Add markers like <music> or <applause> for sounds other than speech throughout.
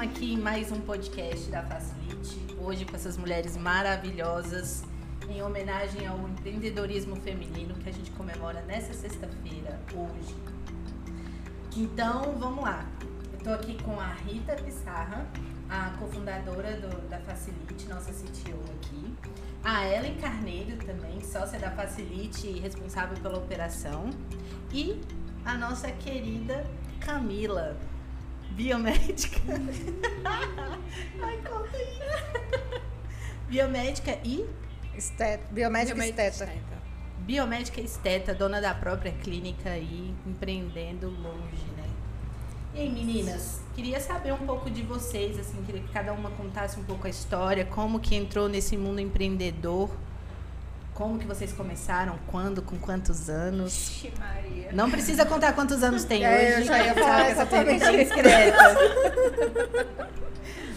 estamos aqui em mais um podcast da Facilite. Hoje com essas mulheres maravilhosas, em homenagem ao empreendedorismo feminino que a gente comemora nessa sexta-feira, hoje. Então, vamos lá. Eu estou aqui com a Rita Pissarra, a cofundadora do, da Facilite, nossa CTO aqui. A Ellen Carneiro também, sócia da Facilite e responsável pela operação. E a nossa querida Camila, biomédica. <laughs> Ai, conta aí. Biomédica e Esteta, biomédica, Biomédica esteta. biomédica esteta, dona da própria clínica e empreendendo longe, né? E aí, meninas, queria saber um pouco de vocês, assim, queria que cada uma contasse um pouco a história, como que entrou nesse mundo empreendedor, como que vocês começaram, quando, com quantos anos. Ixi, Maria. Não precisa contar quantos anos tem <laughs> É, hoje. eu já ia falar essa pergunta discreta. <laughs>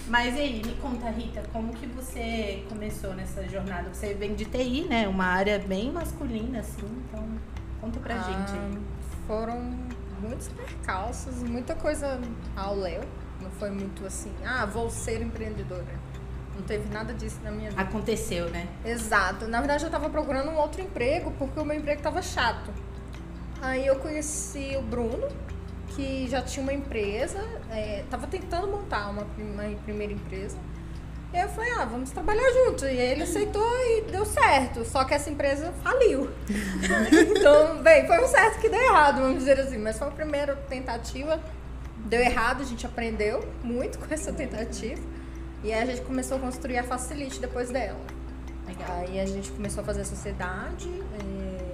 Mas e aí, me conta, Rita, como que você começou nessa jornada? Você vem de TI, né? Uma área bem masculina, assim, então conta pra Ah, gente aí. Foram muitos percalços, muita coisa ao léu. Não foi muito assim, ah, vou ser empreendedora. Não teve nada disso na minha vida. Aconteceu, né? Exato. Na verdade, eu tava procurando um outro emprego porque o meu emprego tava chato. Aí eu conheci o Bruno, que já tinha uma empresa, é, tava tentando montar uma, uma primeira empresa. E aí eu falei, ah, vamos trabalhar junto. E ele aceitou e deu certo. Só que essa empresa faliu. <laughs> então, bem, foi um certo que deu errado, vamos dizer assim. Mas foi a primeira tentativa. Deu errado, a gente aprendeu muito com essa tentativa. E aí a gente começou a construir a Facilite depois dela. Legal. Aí a gente começou a fazer a sociedade é,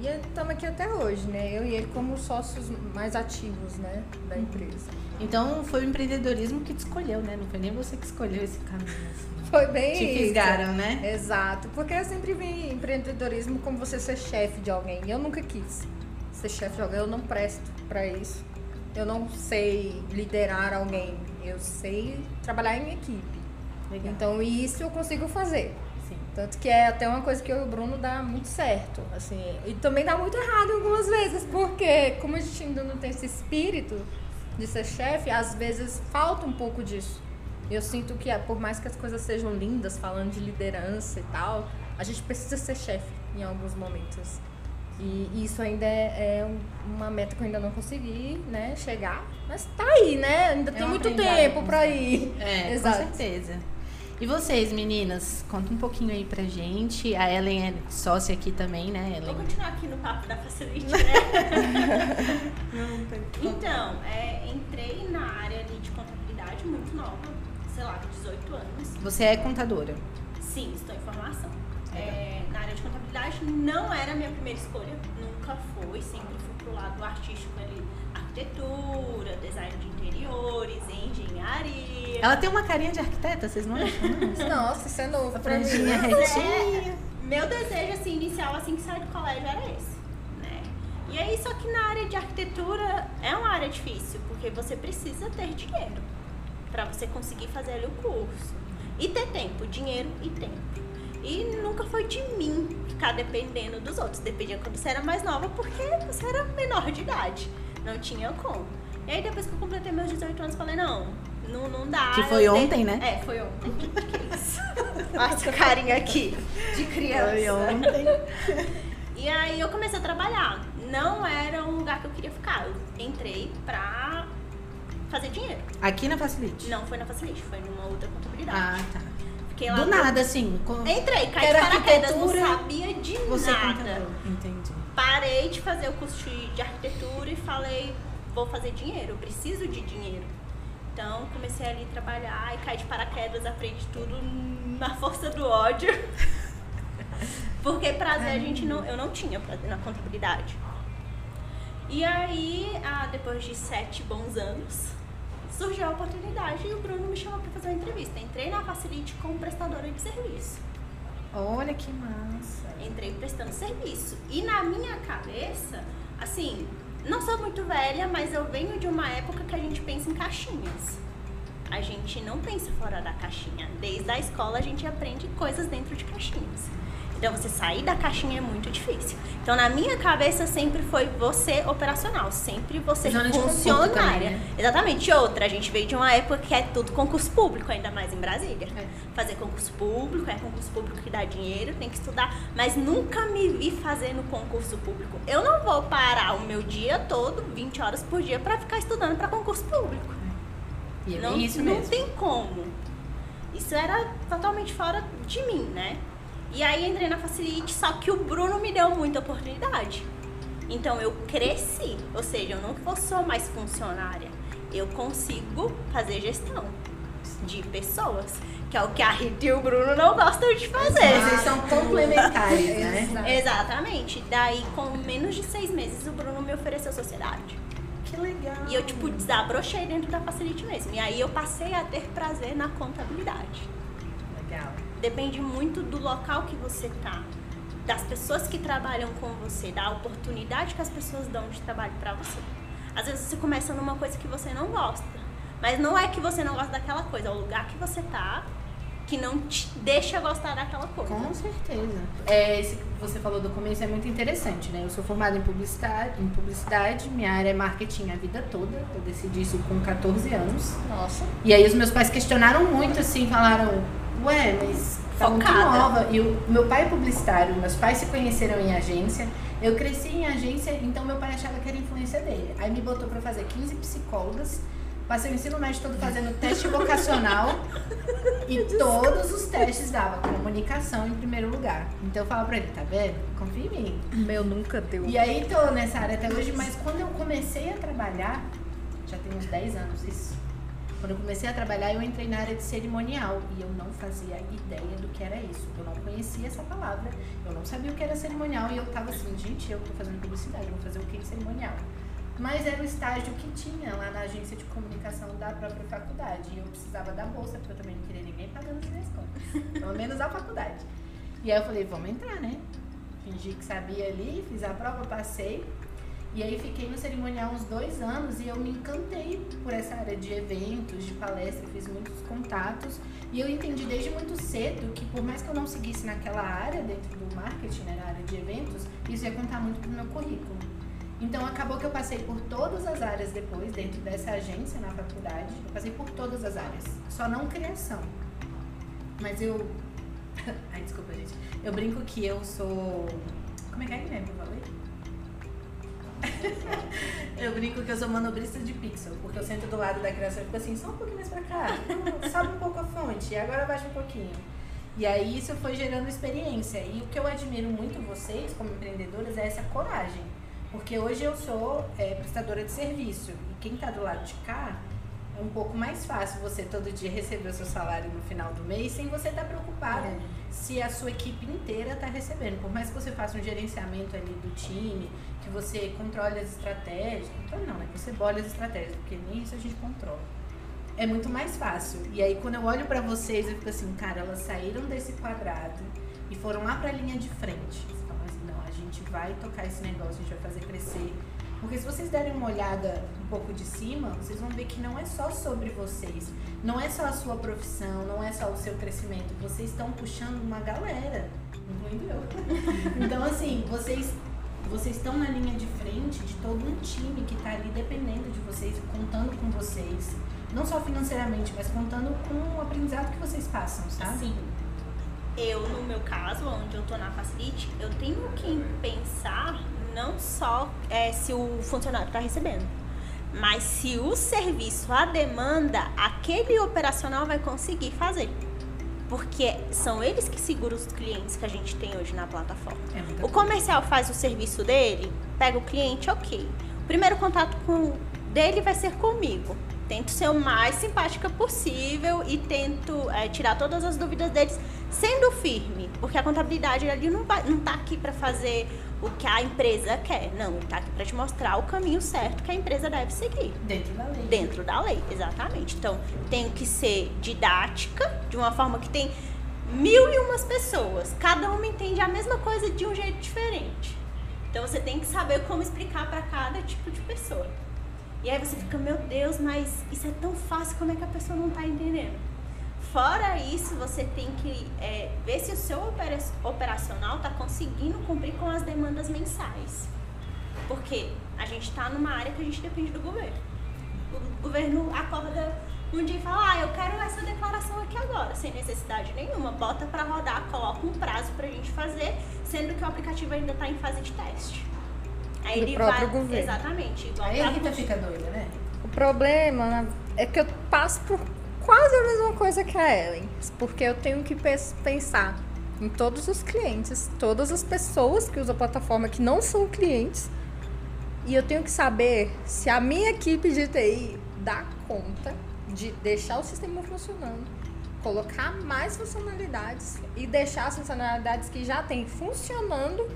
e estamos aqui até hoje, né? Eu e ele como sócios mais ativos, né, da empresa. Então foi o empreendedorismo que te escolheu, né? Não foi nem você que escolheu esse caminho. Assim. <laughs> Foi bem Te isso. fisgaram, né? Exato, porque eu sempre vi empreendedorismo como você ser chefe de alguém. Eu nunca quis ser chefe de alguém, eu não presto pra isso. Eu não sei liderar alguém, eu sei trabalhar em equipe. Legal. Então isso eu consigo fazer. Sim. Tanto que é até uma coisa que eu e o Bruno dá muito certo, assim, e também dá muito errado algumas vezes, porque como a gente ainda não tem esse espírito de ser chefe, às vezes falta um pouco disso. Eu sinto que, ah, por mais que as coisas sejam lindas, falando de liderança e tal, a gente precisa ser chefe em alguns momentos. E isso ainda é, é um- uma meta que eu ainda não consegui, né, chegar, mas tá aí, né? Ainda É tem muito tempo pra constante. ir. É, Exato. com certeza. E vocês, meninas? Conta um pouquinho aí pra gente. A Ellen é sócia aqui também, né, Vou Ellen? continuar aqui no papo da Facilite, né? <laughs> então, é, entrei na área ali de contabilidade muito nova, sei lá, 18 anos. Você é contadora. Sim, estou em formação. É, na área de contabilidade não era a minha primeira escolha, nunca foi, sempre fui pro lado artístico ali, arquitetura, design de interiores, engenharia. Ela tem uma carinha de arquiteta, vocês não acham? não? <laughs> Nossa, isso é novo A pra mim. franjinha retinha. Meu desejo assim, inicial assim que saí do colégio era esse, né? E aí só que na área de arquitetura é uma área difícil, porque você precisa ter dinheiro para você conseguir fazer ali o curso. E ter tempo, dinheiro e tempo. E nunca foi de mim ficar dependendo dos outros. Dependia quando você era mais nova, porque você era menor de idade. Não tinha como. E aí depois que eu completei meus 18 anos, falei, não, não, não dá. Que foi ontem, né? É, foi ontem. <laughs> que isso? <laughs> Olha essa carinha aqui, de criança. Foi ontem. <laughs> E aí eu comecei a trabalhar. Não era um lugar que eu queria ficar. Eu entrei pra fazer dinheiro. Aqui na Facilite. Não foi na Facilite, foi numa outra contabilidade. Ah, tá. Fiquei lá Do nada, assim. com- Entrei, caí de Era paraquedas, não sabia de Você é nada. contador. Entendi. Parei de fazer o curso de de arquitetura e falei, vou fazer dinheiro, eu preciso de dinheiro. Então comecei ali a trabalhar e caí de paraquedas, aprendi tudo na força do ódio. <laughs> Porque prazer a gente não, eu não tinha prazer na contabilidade. E aí, ah, depois de sete bons anos, surgiu a oportunidade e o Bruno me chamou para fazer uma entrevista. Entrei na Facilite como prestadora de serviço. Olha que massa. Entrei prestando serviço. E na minha cabeça, assim, não sou muito velha, mas eu venho de uma época que a gente pensa em caixinhas. A gente não pensa fora da caixinha. Desde a escola a gente aprende coisas dentro de caixinhas. Então você sair da caixinha é muito difícil. Então na minha cabeça sempre foi você operacional, sempre você Zona funcionária. também, né? Exatamente. Outra, a gente veio de uma época que é tudo concurso público, ainda mais em Brasília. É. Fazer concurso público, é concurso público que dá dinheiro, tem que estudar, mas nunca me vi fazendo concurso público. Eu não vou parar o meu dia todo, 20 horas por dia, para ficar estudando para concurso público. E é não, isso não mesmo. tem como. Isso era totalmente fora de mim, né? E aí entrei na Facilite, só que o Bruno me deu muita oportunidade. Então eu cresci, ou seja, eu não só mais funcionária, eu consigo fazer gestão de pessoas, que é o que a Rita e o Bruno não gostam de fazer. Vocês são complementares, né? Exato. Exatamente. Daí, com menos de seis meses, o Bruno me ofereceu sociedade. Que legal. E eu, tipo, desabrochei dentro da Facilite mesmo. E aí eu passei a ter prazer na contabilidade. Depende muito do local que você tá, das pessoas que trabalham com você, da oportunidade que as pessoas dão de trabalho pra você. Às vezes você começa numa coisa que você não gosta, mas não é que você não gosta daquela coisa, é o lugar que você tá que não te deixa gostar daquela coisa. Com certeza. É, esse que você falou do começo é muito interessante, né? Eu sou formada em publicidade, em publicidade, minha área é marketing a vida toda. Eu decidi isso com 14 anos. Nossa. E aí os meus pais questionaram muito, assim, falaram, ué, mas tá muito Focada. nova. E o meu pai é publicitário, meus pais se conheceram em agência. Eu cresci em agência, então meu pai achava que era influência dele. Aí me botou pra fazer 15 psicólogas. Passei o ensino médio todo fazendo teste vocacional e <laughs> todos os testes davam comunicação em primeiro lugar. Então eu falava pra ele, tá vendo? Confia em mim. Meu nunca deu. E aí tô nessa área até hoje, mas quando eu comecei a trabalhar, já tem uns 10 anos isso. Quando eu comecei a trabalhar, eu entrei na área de cerimonial e eu não fazia ideia do que era isso. Eu não conhecia essa palavra, eu não sabia o que era cerimonial e eu tava assim, gente, eu tô fazendo publicidade, vou fazer o que em cerimonial? Mas era o estágio que tinha lá na agência de comunicação da própria faculdade. E eu precisava da bolsa, porque eu também não queria ninguém pagando as minhas contas. <laughs> Pelo menos a faculdade. E aí eu falei, vamos entrar, né? Fingi que sabia ali, fiz a prova, passei. E aí fiquei no cerimonial uns dois anos e eu me encantei por essa área de eventos, de palestra, fiz muitos contatos. E eu entendi desde muito cedo que por mais que eu não seguisse naquela área dentro do marketing, né, na área de eventos, isso ia contar muito pro meu currículo. Então acabou que eu passei por todas as áreas depois, dentro dessa agência na faculdade. Eu passei por todas as áreas, só não criação. Mas eu. <laughs> Ai, desculpa, gente. Eu brinco que eu sou. Como é que é que eu falei? Eu brinco que eu sou manobrista de pixel, porque eu sento do lado da criação e fico assim, só um pouquinho mais pra cá, <laughs> sobe um pouco a fonte, agora baixa um pouquinho. E aí isso foi gerando experiência. E o que eu admiro muito vocês, como empreendedoras, é essa coragem. Porque hoje eu sou é, prestadora de serviço. E quem tá do lado de cá, é um pouco mais fácil você todo dia receber o seu salário no final do mês sem você estar preocupada É. se a sua equipe inteira está recebendo. Por mais que você faça um gerenciamento ali do time, que você controle as estratégias, controle não, né? Que você bole as estratégias, porque nem isso a gente controla. É muito mais fácil. E aí quando eu olho pra vocês, eu fico assim, cara, elas saíram desse quadrado e foram lá pra linha de frente. Fala assim, não, a gente vai tocar esse negócio, a gente vai fazer crescer. Porque se vocês derem uma olhada um pouco de cima, vocês vão ver que não é só sobre vocês. Não é só a sua profissão, não é só o seu crescimento. Vocês estão puxando uma galera, incluindo eu. <laughs> Então, assim, vocês vocês estão na linha de frente de todo um time que está ali dependendo de vocês, contando com vocês. Não só financeiramente, mas contando com o aprendizado que vocês passam, sabe? Assim, eu, no meu caso, onde eu tô na Facilite, eu tenho que pensar não só é, se o funcionário está recebendo, mas se o serviço, a demanda, aquele operacional vai conseguir fazer. Porque são eles que seguram os clientes que a gente tem hoje na plataforma. É O comercial faz o serviço dele, pega o cliente, ok. O primeiro contato com dele vai ser comigo. Tento ser o mais simpática possível e tento é, tirar todas as dúvidas deles sendo firme. Porque a contabilidade ali não, vai, não tá aqui para fazer o que a empresa quer. Não, ele tá aqui para te mostrar o caminho certo que a empresa deve seguir. Dentro da lei. Dentro da lei, exatamente. Então, tenho que ser didática, de uma forma que tem mil e umas pessoas. Cada uma entende a mesma coisa de um jeito diferente. Então, você tem que saber como explicar para cada tipo de pessoa. E aí você fica, meu Deus, mas isso é tão fácil, como é que a pessoa não tá entendendo? Fora isso, você tem que é, ver se o seu opera- operacional está conseguindo cumprir com as demandas mensais. Porque a gente está numa área que a gente depende do governo. O governo acorda um dia e fala, ah, eu quero essa declaração aqui agora, sem necessidade nenhuma. Bota para rodar, coloca um prazo para a gente fazer, sendo que o aplicativo ainda está em fase de teste. Aí Do ele próprio vai. governo. Exatamente. Igual Aí a pra- Rita fica doida, né? O problema é que eu passo por quase a mesma coisa que a Ellen, porque eu tenho que pensar em todos os clientes, todas as pessoas que usam a plataforma que não são clientes, e eu tenho que saber se a minha equipe de TI dá conta de deixar o sistema funcionando, colocar mais funcionalidades e deixar as funcionalidades que já tem funcionando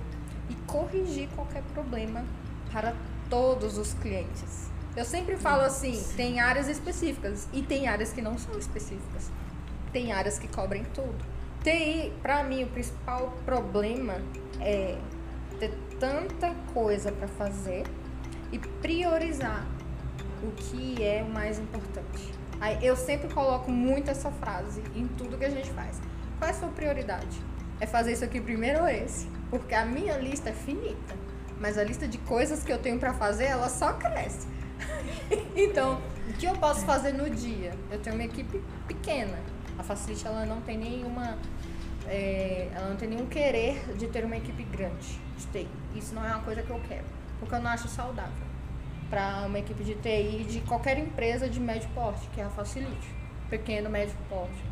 e corrigir qualquer problema para todos os clientes. Eu sempre falo assim, tem áreas específicas e tem áreas que não são específicas. Tem áreas que cobrem tudo. TI, para mim, o principal problema é ter tanta coisa para fazer e priorizar o que é o mais importante. Aí eu sempre coloco muito essa frase em tudo que a gente faz. Qual é a sua prioridade? É fazer isso aqui primeiro ou esse? Porque a minha lista é finita, mas a lista de coisas que eu tenho para fazer, ela só cresce. <laughs> então, o que eu posso fazer no dia? Eu tenho uma equipe pequena. A Facilite ela não tem nenhuma é, ela não tem nenhum querer de ter uma equipe grande de TI. Isso não é uma coisa que eu quero, porque eu não acho saudável para uma equipe de TI de qualquer empresa de médio porte, que é a Facilite, pequeno, médio porte.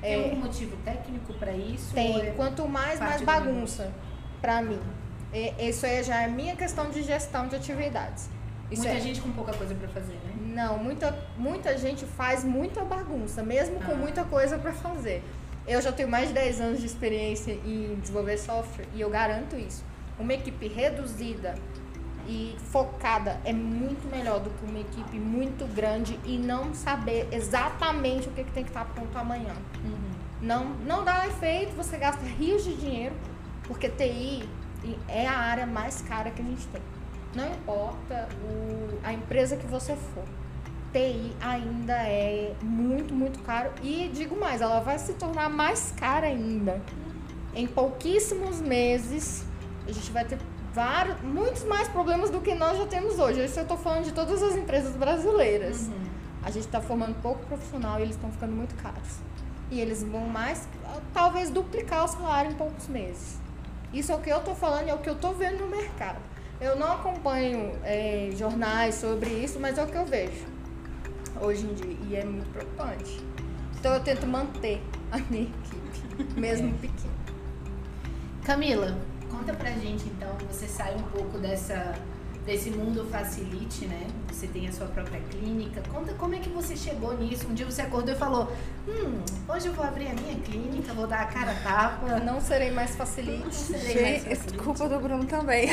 Tem É, algum motivo técnico pra isso? Tem. é- Quanto mais, mais bagunça pra mim. E- Isso aí já é minha questão de gestão de atividades. Isso Muita é- gente com pouca coisa pra fazer, né? Não, muita, muita gente faz muita bagunça, mesmo com Ah. muita coisa pra fazer. Eu já tenho mais de 10 anos de experiência em desenvolver software e eu garanto isso. Uma equipe reduzida e focada é muito melhor do que uma equipe muito grande e não saber exatamente o que, que tem que estar pronto amanhã. Não, não dá efeito, você gasta rios de dinheiro, porque TI é a área mais cara que a gente tem. Não importa o, a empresa que você for. TI ainda é muito, muito caro. E digo mais, ela vai se tornar mais cara ainda. Em pouquíssimos meses, a gente vai ter vários, muitos mais problemas do que nós já temos hoje. Isso eu estou falando de todas as empresas brasileiras. A gente está formando pouco profissional e eles estão ficando muito caros. E eles vão mais, talvez, duplicar o salário em poucos meses. Isso é o que eu estou falando, é o que eu estou vendo no mercado. Eu não acompanho é, jornais sobre isso, mas é o que eu vejo hoje em dia. E é muito preocupante. Então eu tento manter a minha equipe, mesmo pequena. Camila, conta pra gente então, você sai um pouco dessa desse mundo facilite, né? Você tem a sua própria clínica. Conta como é que você chegou nisso. Um dia você acordou e falou: "Hum, hoje eu vou abrir a minha clínica, vou dar a cara a tapa". Não serei mais facilite. Não serei mais facilite. culpa do Bruno também.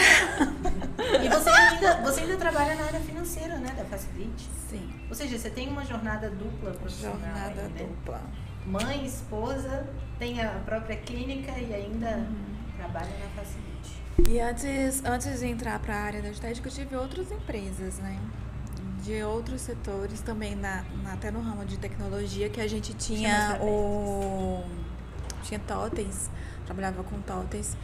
E você ainda, você ainda trabalha na área financeira, né, da Facilite? Sim, Ou seja, você tem uma jornada dupla profissional. jornada aí, né? dupla. Mãe, esposa, tem a própria clínica e ainda Uhum. trabalha na Facilite. E antes, antes de entrar para a área da estética, eu tive outras empresas, né? De outros setores também, na, na- até no ramo de tecnologia, que a gente tinha o. Tinha totens, trabalhava com totens.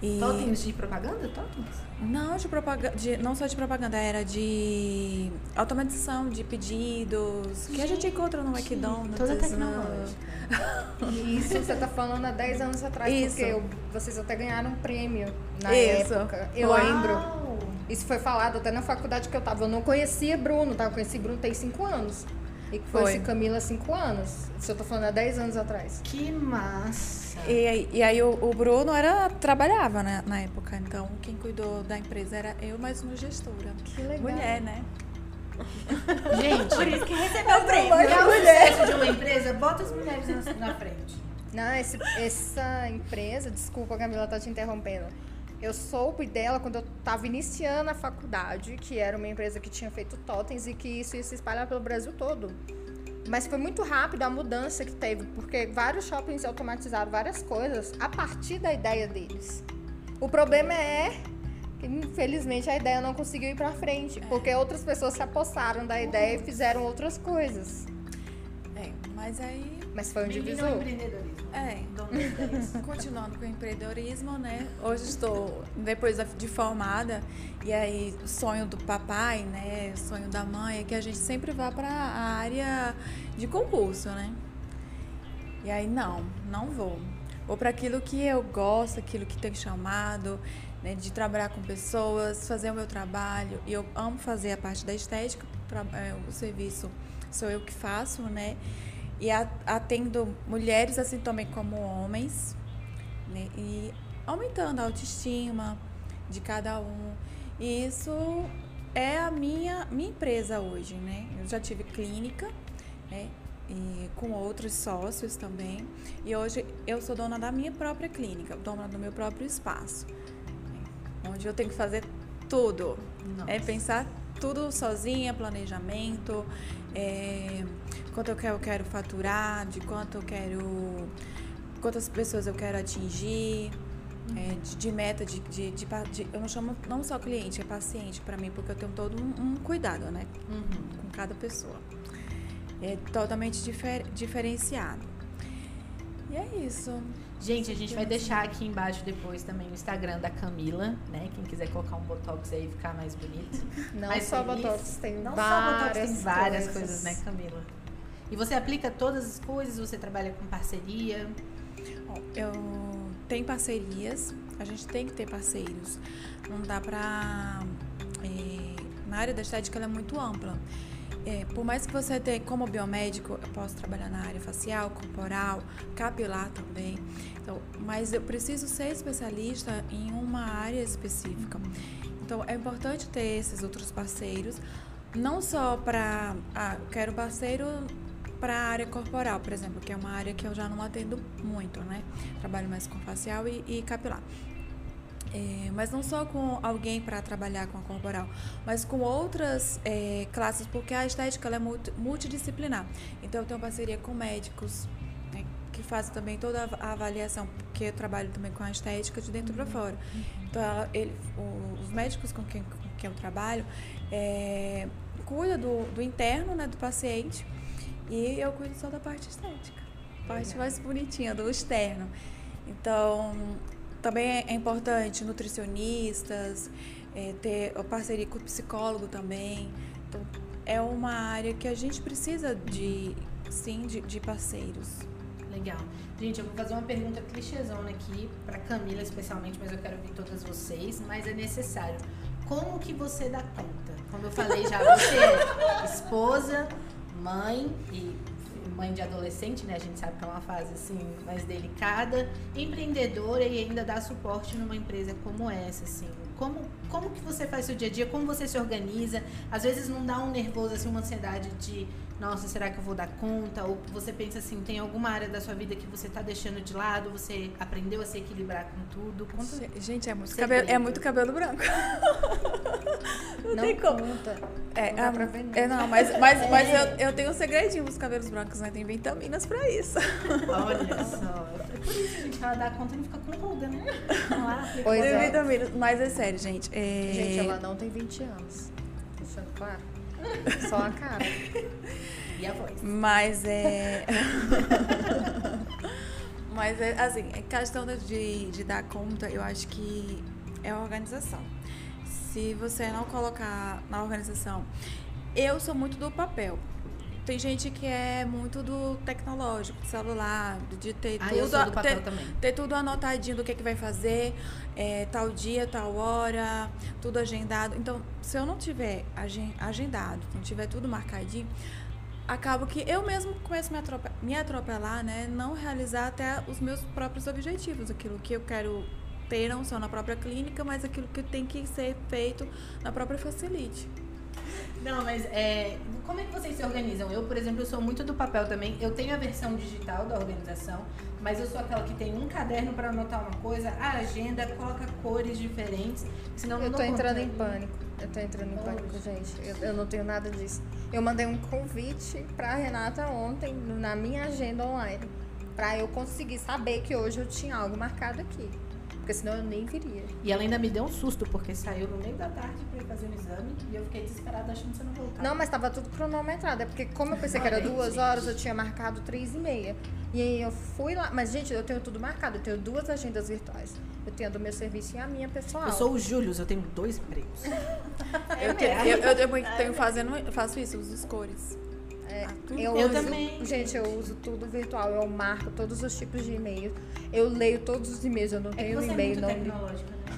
E Totens de propaganda? Totens? Não, de propaganda, não só de propaganda, era de automatização de pedidos, que a gente encontra no McDonald's. Toda no- tecnológica. <laughs> Isso você tá falando há 10 anos atrás, Isso. porque eu- vocês até ganharam um prêmio na Isso. época. Eu Foi. lembro. Uau! Isso foi falado até na faculdade que eu tava. Eu não conhecia Bruno, tá? Eu conheci Bruno tem 5 anos. E Foi. conheci Camila há 5 anos. Isso eu tô falando há 10 anos atrás. Que massa! E, aí- e aí o, o Bruno era, trabalhava né, na época, então quem cuidou da empresa era eu, mais uma gestora. Que legal. Mulher, né? Gente, Por isso que recebeu o prêmio. pra o sucesso de uma empresa, bota as mulheres na, na frente. Não, esse- essa empresa, desculpa, Camila, tá te interrompendo. Eu soube dela quando eu estava iniciando a faculdade, que era uma empresa que tinha feito totens e que isso ia se espalhar pelo Brasil todo. Mas foi muito rápido a mudança que teve, porque vários shoppings automatizaram várias coisas a partir da ideia deles. O problema é que, infelizmente, a ideia não conseguiu ir pra frente, porque outras pessoas se apossaram da ideia e fizeram outras coisas. É, mas aí. Mas foi um divisor. É. <laughs> Continuando com o empreendedorismo, né? Hoje estou, depois de formada, e aí o sonho do papai, né? O sonho da mãe é que a gente sempre vá para a área de concurso, né? E aí, não, não vou. Vou para aquilo que eu gosto, aquilo que tem chamado, né? De trabalhar com pessoas, fazer o meu trabalho. E eu amo fazer a parte da estética, é, o serviço sou eu que faço, né? E atendo mulheres assim também como homens, né? E aumentando a autoestima de cada um. E isso é a minha, minha empresa hoje, né? Eu já tive clínica, né? E com outros sócios também. E hoje eu sou dona da minha própria clínica, dona do meu próprio espaço. né? Onde eu tenho que fazer tudo. Nossa. É pensar tudo sozinha, planejamento, é, quanto eu quero, eu quero faturar, de quanto eu quero. quantas pessoas eu quero atingir, é, de, de meta, de, de, de Eu não chamo não só cliente, é paciente para mim, porque eu tenho todo um, um cuidado, né? Uhum. Com cada pessoa. É totalmente difer, diferenciado. E é isso. Gente, a gente vai deixar aqui embaixo depois também o Instagram da Camila, né? Quem quiser colocar um botox aí e ficar mais bonito. Não mais só feliz. Botox, tem Não várias só botox, tem várias coisas. coisas, né, Camila? E você aplica todas as coisas, você trabalha com parceria. Eu tenho parcerias, a gente tem que ter parceiros. Não dá pra. é, na área da estética ela é muito ampla. É, por mais que você tenha, como biomédico, eu posso trabalhar na área facial, corporal, capilar também. Então, mas eu preciso ser especialista em uma área específica. Então, é importante ter esses outros parceiros, não só para. Ah, quero parceiro para a área corporal, por exemplo, que é uma área que eu já não atendo muito, né? Trabalho mais com facial e, e capilar. É, mas não só com alguém para trabalhar com a corporal, mas com outras é, classes, porque a estética ela é multi- multidisciplinar. Então, eu tenho parceria com médicos, né, que fazem também toda a avaliação, porque eu trabalho também com a estética de dentro para fora. Então, ela- ele- o- os médicos com quem, com quem eu trabalho é, cuida do, do interno, né, do paciente, e eu cuido só da parte estética, parte mais bonitinha, do externo. Então, também é importante nutricionistas, é, ter parceria com o psicólogo também. Então, é uma área que a gente precisa de, sim, de, de parceiros. Legal. Gente, eu vou fazer uma pergunta clichêzona aqui, pra Camila especialmente, mas eu quero ouvir todas vocês, mas é necessário. Como que você dá conta? Como eu falei já, você é esposa, mãe e mãe de adolescente, né? A gente sabe que é uma fase assim mais delicada, empreendedora e ainda dá suporte numa empresa como essa, assim. Como, como que você faz seu dia a dia? Como você se organiza? Às vezes não dá um nervoso, assim, uma ansiedade de nossa, será que eu vou dar conta? Ou você pensa assim, tem alguma área da sua vida que você tá deixando de lado, você aprendeu a se equilibrar com tudo? Conta. Ge- Gente, é muito, Segredo. cabelo, é muito cabelo branco. Não, <laughs> Não tem como. conta. É, Não dá ah, pra ver, não. é, não, mas, mas, <laughs> mas É. eu, eu tenho um segredinho pros cabelos brancos, né? Tem vitaminas pra isso. Olha <laughs> só. É por isso, gente, ela dá conta e não fica com ruga, né? Lá, Pois Tem é. vitaminas. Mas é sério, gente. é- Gente, ela não tem 20 anos. Deixando claro. Só a cara. E a voz. Mas é. <laughs> Mas é assim, é questão de, de dar conta, eu acho que é a organização. Se você não colocar na organização. Eu sou muito do papel. Tem gente que é muito do tecnológico, do celular, de ter Ah, tudo. a- ter- ter tudo anotadinho do que, que vai fazer, é, tal dia, tal hora, tudo agendado. Então, se eu não tiver agen- agendado, não tiver tudo marcadinho, acabo que eu mesmo começo a me, atrope- me atropelar, né? Não realizar até os meus próprios objetivos, aquilo que eu quero ter não só na própria clínica, mas aquilo que tem que ser feito na própria facilite. Não, mas é, como é que vocês se organizam? Eu, por exemplo, eu sou muito do papel também. Eu tenho a versão digital da organização, mas eu sou aquela que tem um caderno para anotar uma coisa, a agenda, coloca cores diferentes, senão Eu não tô entrando em pânico. Eu tô entrando em pânico, Hoje. gente. Eu, eu não tenho nada disso. Eu mandei um convite pra Renata ontem na minha agenda online. Pra eu conseguir saber que hoje eu tinha algo marcado aqui. Porque senão eu nem viria. E ela ainda me deu um susto, porque saiu no meio da tarde pra ir fazer um exame e eu fiquei desesperada achando que você não voltava. Não, mas tava tudo cronometrado. É porque como eu pensei que era Olha, duas gente. horas, eu tinha marcado três e meia. E aí eu fui lá. Mas, gente, eu tenho tudo marcado. Eu tenho duas agendas virtuais. Eu tenho a do meu serviço e a minha pessoal. Eu sou o Júlio, eu tenho dois empregos. Eu, tenho, eu, eu também tenho fazendo, eu faço isso, uso as cores. É, Ah, eu, Eu uso- também. Gente, eu uso tudo virtual. Eu marco todos os tipos de e-mail. Eu leio todos os e-mails. Eu não É tenho é e-mail muito não. tecnológica, né? <laughs>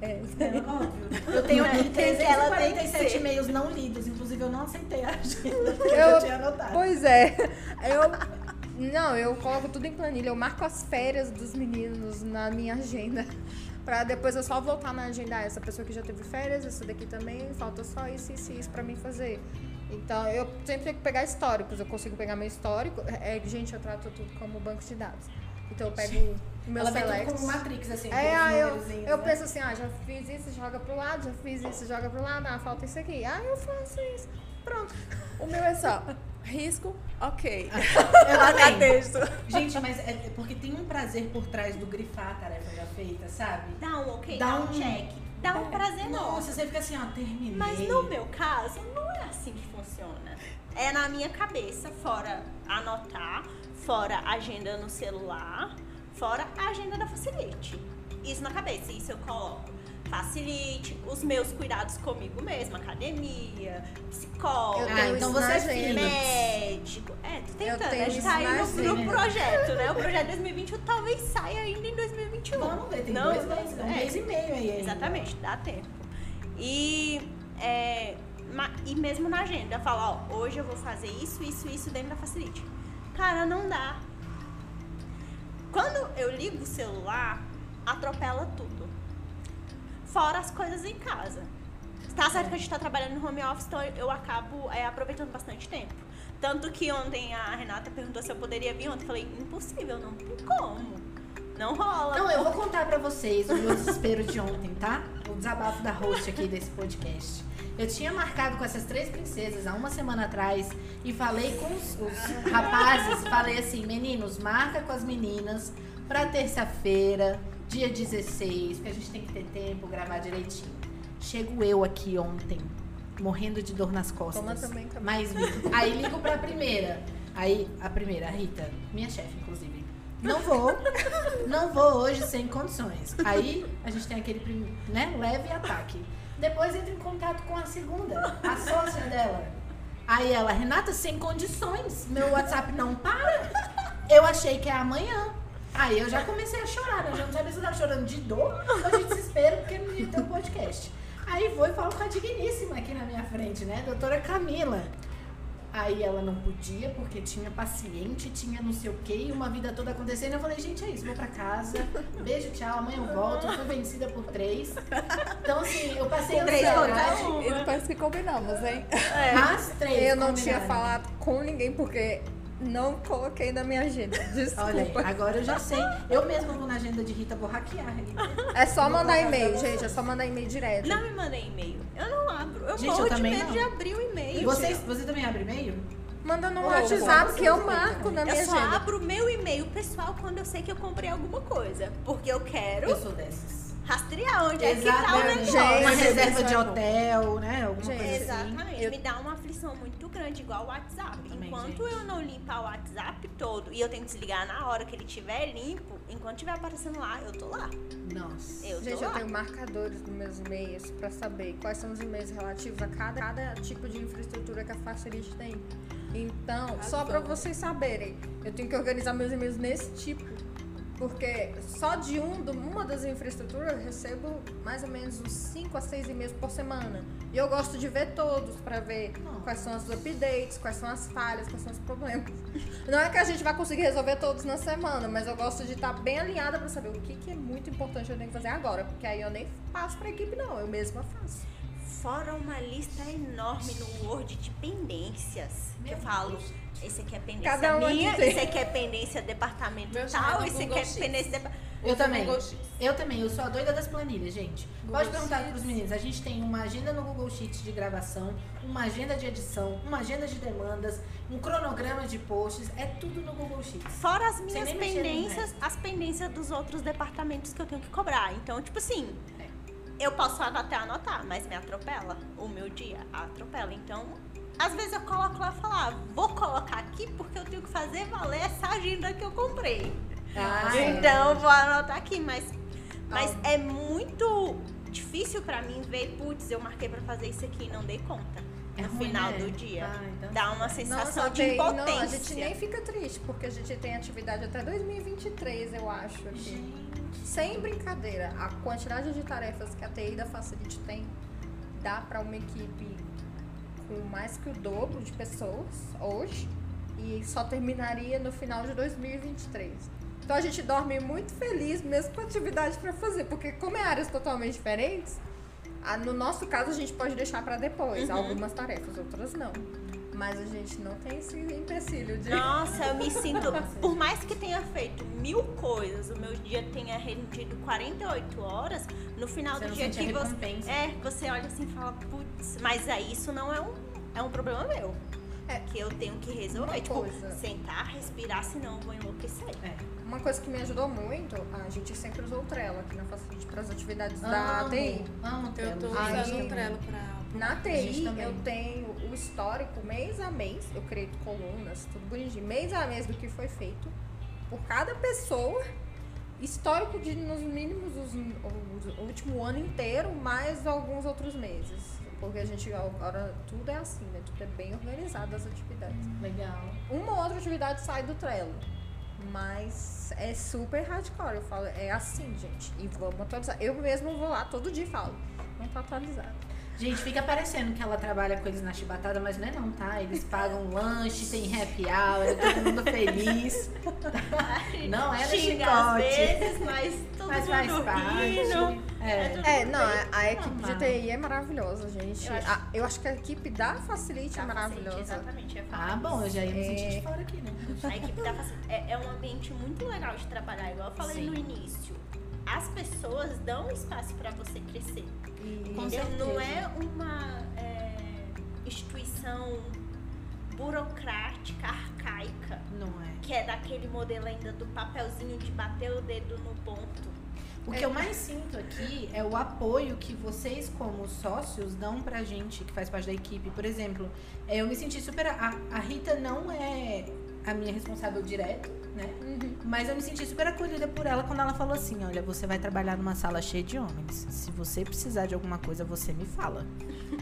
É. É, óbvio. Eu tenho aqui tem que 347 ser. e-mails não lidos, inclusive eu não aceitei a agenda, porque eu, Eu- tinha anotado. Pois é. Eu. Não, eu coloco tudo em planilha. Eu marco as férias dos meninos na minha agenda. <laughs> Pra depois eu só voltar na agenda. Ah, essa pessoa que já teve férias, essa daqui também, falta só isso, isso e isso pra mim fazer. Então, eu sempre tenho que pegar históricos. Eu consigo pegar meu histórico. É, gente, eu trato tudo como banco de dados. Então, eu pego o <laughs> meu Ela select. tudo como Matrix, assim, É, eu, eu né? penso assim, ah, já fiz isso, joga pro lado, já fiz isso, joga pro lado, ah, falta isso aqui. Ah, eu faço isso. Pronto. O meu é só risco, ok. <laughs> Eu Até também. texto. Gente, mas é é porque tem um prazer por trás do grifar a tarefa já feita, sabe? Dá um ok, Dá dá, um- um check. Dá um prazer Nossa, nosso. você fica assim, ó, terminei. Mas no meu caso, não é assim que funciona. É na minha cabeça, fora anotar, fora agenda no celular, fora a agenda da Facilite. Isso na cabeça, isso eu coloco. Facilite, os meus cuidados comigo mesma, academia, psicólogo, Ah, então você é médico. É, tô tentando. A gente tá aí na no, agenda. no projeto, né? O projeto 2021 talvez saia ainda em 2021. Vamos ver, tem Não, dois meses, um é. mês e meio aí. ainda. Exatamente, dá tempo. E, é, e mesmo na agenda, eu falo, ó, hoje eu vou fazer isso, isso, isso dentro da Facilite. Cara, não dá. Quando eu ligo o celular, atropela tudo. Fora as coisas em casa. Tá certo que a gente tá trabalhando no home office, então eu acabo é, aproveitando bastante tempo. Tanto que ontem a Renata perguntou se eu poderia vir ontem. Eu falei, impossível, não tem como. Não rola. Não, eu vou contar pra vocês o meu desespero de ontem, tá? O desabafo da host aqui desse podcast. Eu tinha marcado com essas três princesas há uma semana atrás e falei com os, os rapazes, falei assim, meninos, marca com as meninas pra terça-feira, dia 16, porque a gente tem que ter tempo, gravar direitinho. Chego eu aqui ontem, morrendo de dor nas costas. Toma também, também. Mas ligo. Aí ligo pra primeira. Aí, a primeira, a Rita, minha chefe, inclusive. Não vou, não vou hoje sem condições. Aí a gente tem aquele, prim- né, leve ataque. Depois entra em contato com a segunda, a sócia dela. Aí ela, Renata, sem condições, meu WhatsApp não para. Eu achei que é amanhã. Aí eu já comecei a chorar, né? Eu já não sabia se eu tava chorando de dor ou de desespero, porque não ia ter o podcast. Aí vou e falo com a digníssima aqui na minha frente, né? Doutora Camila. Aí ela não podia, porque tinha paciente, tinha não sei o quê, e uma vida toda acontecendo. Eu falei, gente, é isso, vou pra casa. Beijo, tchau, amanhã eu volto. Eu fui vencida por três. Então, assim, eu passei Três ansiedade. E depois que combinamos, hein? Mas três. Eu não tinha falado com ninguém porque não coloquei na minha agenda. <laughs> Desculpa. Olha agora eu já sei. Eu mesma vou na agenda de Rita, vou hackear Rita. É só mandar e-mail, gente. É só mandar e-mail direto. Não me mandei e-mail. Eu não abro. Eu Gente, morro eu de também medo não. de abrir o e-mail. Você, você também abre e-mail? Manda no Ô, WhatsApp que eu marco na minha Eu só agenda. abro o meu e-mail pessoal quando eu sei que eu comprei alguma coisa. Porque eu quero Eu sou dessas. Rastrear onde é que tá o Exatamente. negócio. Uma reserva de é hotel, né? Alguma Gente, coisa assim. Exatamente. Eu- Me dá uma aflição muito grande, igual o WhatsApp. Também, enquanto gente. eu não limpar o WhatsApp todo e eu tenho que desligar na hora que ele estiver limpo, enquanto estiver aparecendo lá, eu tô lá. Nossa. Eu tô Gente, eu lá. tenho marcadores nos meus e-mails pra saber quais são os e-mails relativos a cada, cada tipo de infraestrutura que a Facilite tem. Então, só pra vocês saberem, eu tenho que organizar meus e-mails nesse tipo. Porque só de um, de uma das infraestruturas eu recebo mais ou menos uns 5 a 6 e-mails por semana. E eu gosto de ver todos pra ver quais são os updates, quais são as falhas, quais são os problemas. <laughs> Não é que a gente vai conseguir resolver todos na semana, mas eu gosto de estar bem alinhada pra saber o que, que é muito importante eu tenho que fazer agora. Porque aí eu nem passo pra equipe, não, eu mesma faço. Fora uma lista enorme no Word de pendências. que eu falo, esse aqui é pendência Cada um aqui minha, tem. esse aqui é pendência departamento Meu tal, esse aqui é pendência departamento. Eu usa também. Eu também, eu sou a doida das planilhas, gente. Google Pode perguntar Sheets. pros meninos. A gente tem uma agenda no Google Sheets de gravação, uma agenda de edição, uma agenda de demandas, um cronograma de posts. É tudo no Google Sheets. Fora as minhas pendências, as pendências dos outros departamentos que eu tenho que cobrar. Então, tipo assim, eu posso até anotar, mas me atropela. O meu dia atropela. Então, às vezes eu coloco lá e falo, ah, vou colocar aqui porque eu tenho que fazer valer essa agenda que eu comprei. Ah, então, eu vou anotar aqui, mas, mas Ah. é muito difícil pra mim ver, putz, eu marquei pra fazer isso aqui e não dei conta. É no ruim, final né? do dia. Ah, então Dá uma Nossa, sensação de tem- impotência. Não, a gente nem fica triste, porque a gente tem atividade até 2023, eu acho. Aqui. Gente. Sem brincadeira, a quantidade de tarefas que a TI da Facility tem dá para uma equipe com mais que o dobro de pessoas hoje e só terminaria no final de 2023. Então a gente dorme muito feliz mesmo com atividade para fazer, porque como é áreas totalmente diferentes, no nosso caso a gente pode deixar para depois Uhum. algumas tarefas, outras não. Mas a gente não tem esse empecilho de Nossa, eu me <laughs> sinto. Por mais que tenha feito mil coisas, o meu dia tenha rendido 48 horas, no final Você do dia que você. É, você olha assim e fala, putz, mas aí isso não é um, é um problema meu. É. Que eu tenho que resolver. Uma tipo, coisa. sentar, respirar, senão eu vou enlouquecer. É. Uma coisa que me ajudou muito, a gente sempre usou o Trello aqui na Facility para as da Amo, TI. Amo Eu tô usando o Trello pra. Na TI, eu tenho o histórico mês a mês, eu creio colunas, tudo bonitinho, mês a mês do que foi feito por cada pessoa, histórico de nos mínimos os, o, último ano inteiro, mais alguns outros meses. Porque a gente agora tudo é assim, né? Tudo é bem organizado as atividades. Legal. Uma ou outra atividade sai do Trello. Mas é super hardcore. Eu falo, é assim, gente. E vamos atualizar. Eu mesmo vou lá todo dia e falo, não tá atualizado. Gente, fica parecendo que ela trabalha com eles na chibatada, mas não é não, tá? Eles pagam lanche, tem happy hour, é todo mundo feliz. Não é no Xinga às chicote. vezes, mas todo Mas mundo faz parte. É. tudo É, não, bem. a, a equipe de. TI é maravilhosa, gente. Eu acho- acho, eu acho que a equipe da Facility Tá é maravilhosa. facilite, Exatamente. é Ah, bom, eu já ia me sentir É. de fora aqui, né? A equipe da Facil- é, é um ambiente muito legal de trabalhar, igual eu falei Sim. no início. As pessoas dão espaço para você crescer. E? Não é uma é, instituição burocrática, arcaica, Não é. que é daquele modelo ainda do papelzinho de bater o dedo no ponto. O que eu mais sinto aqui é o apoio que vocês, como sócios, dão pra gente, que faz parte da equipe. Por exemplo, é, eu me senti super. A, a Rita não é a minha responsável direto, né? Uhum. Mas eu me senti super acolhida por ela quando ela falou assim: olha, você vai trabalhar numa sala cheia de homens. Se você precisar de alguma coisa, você me fala.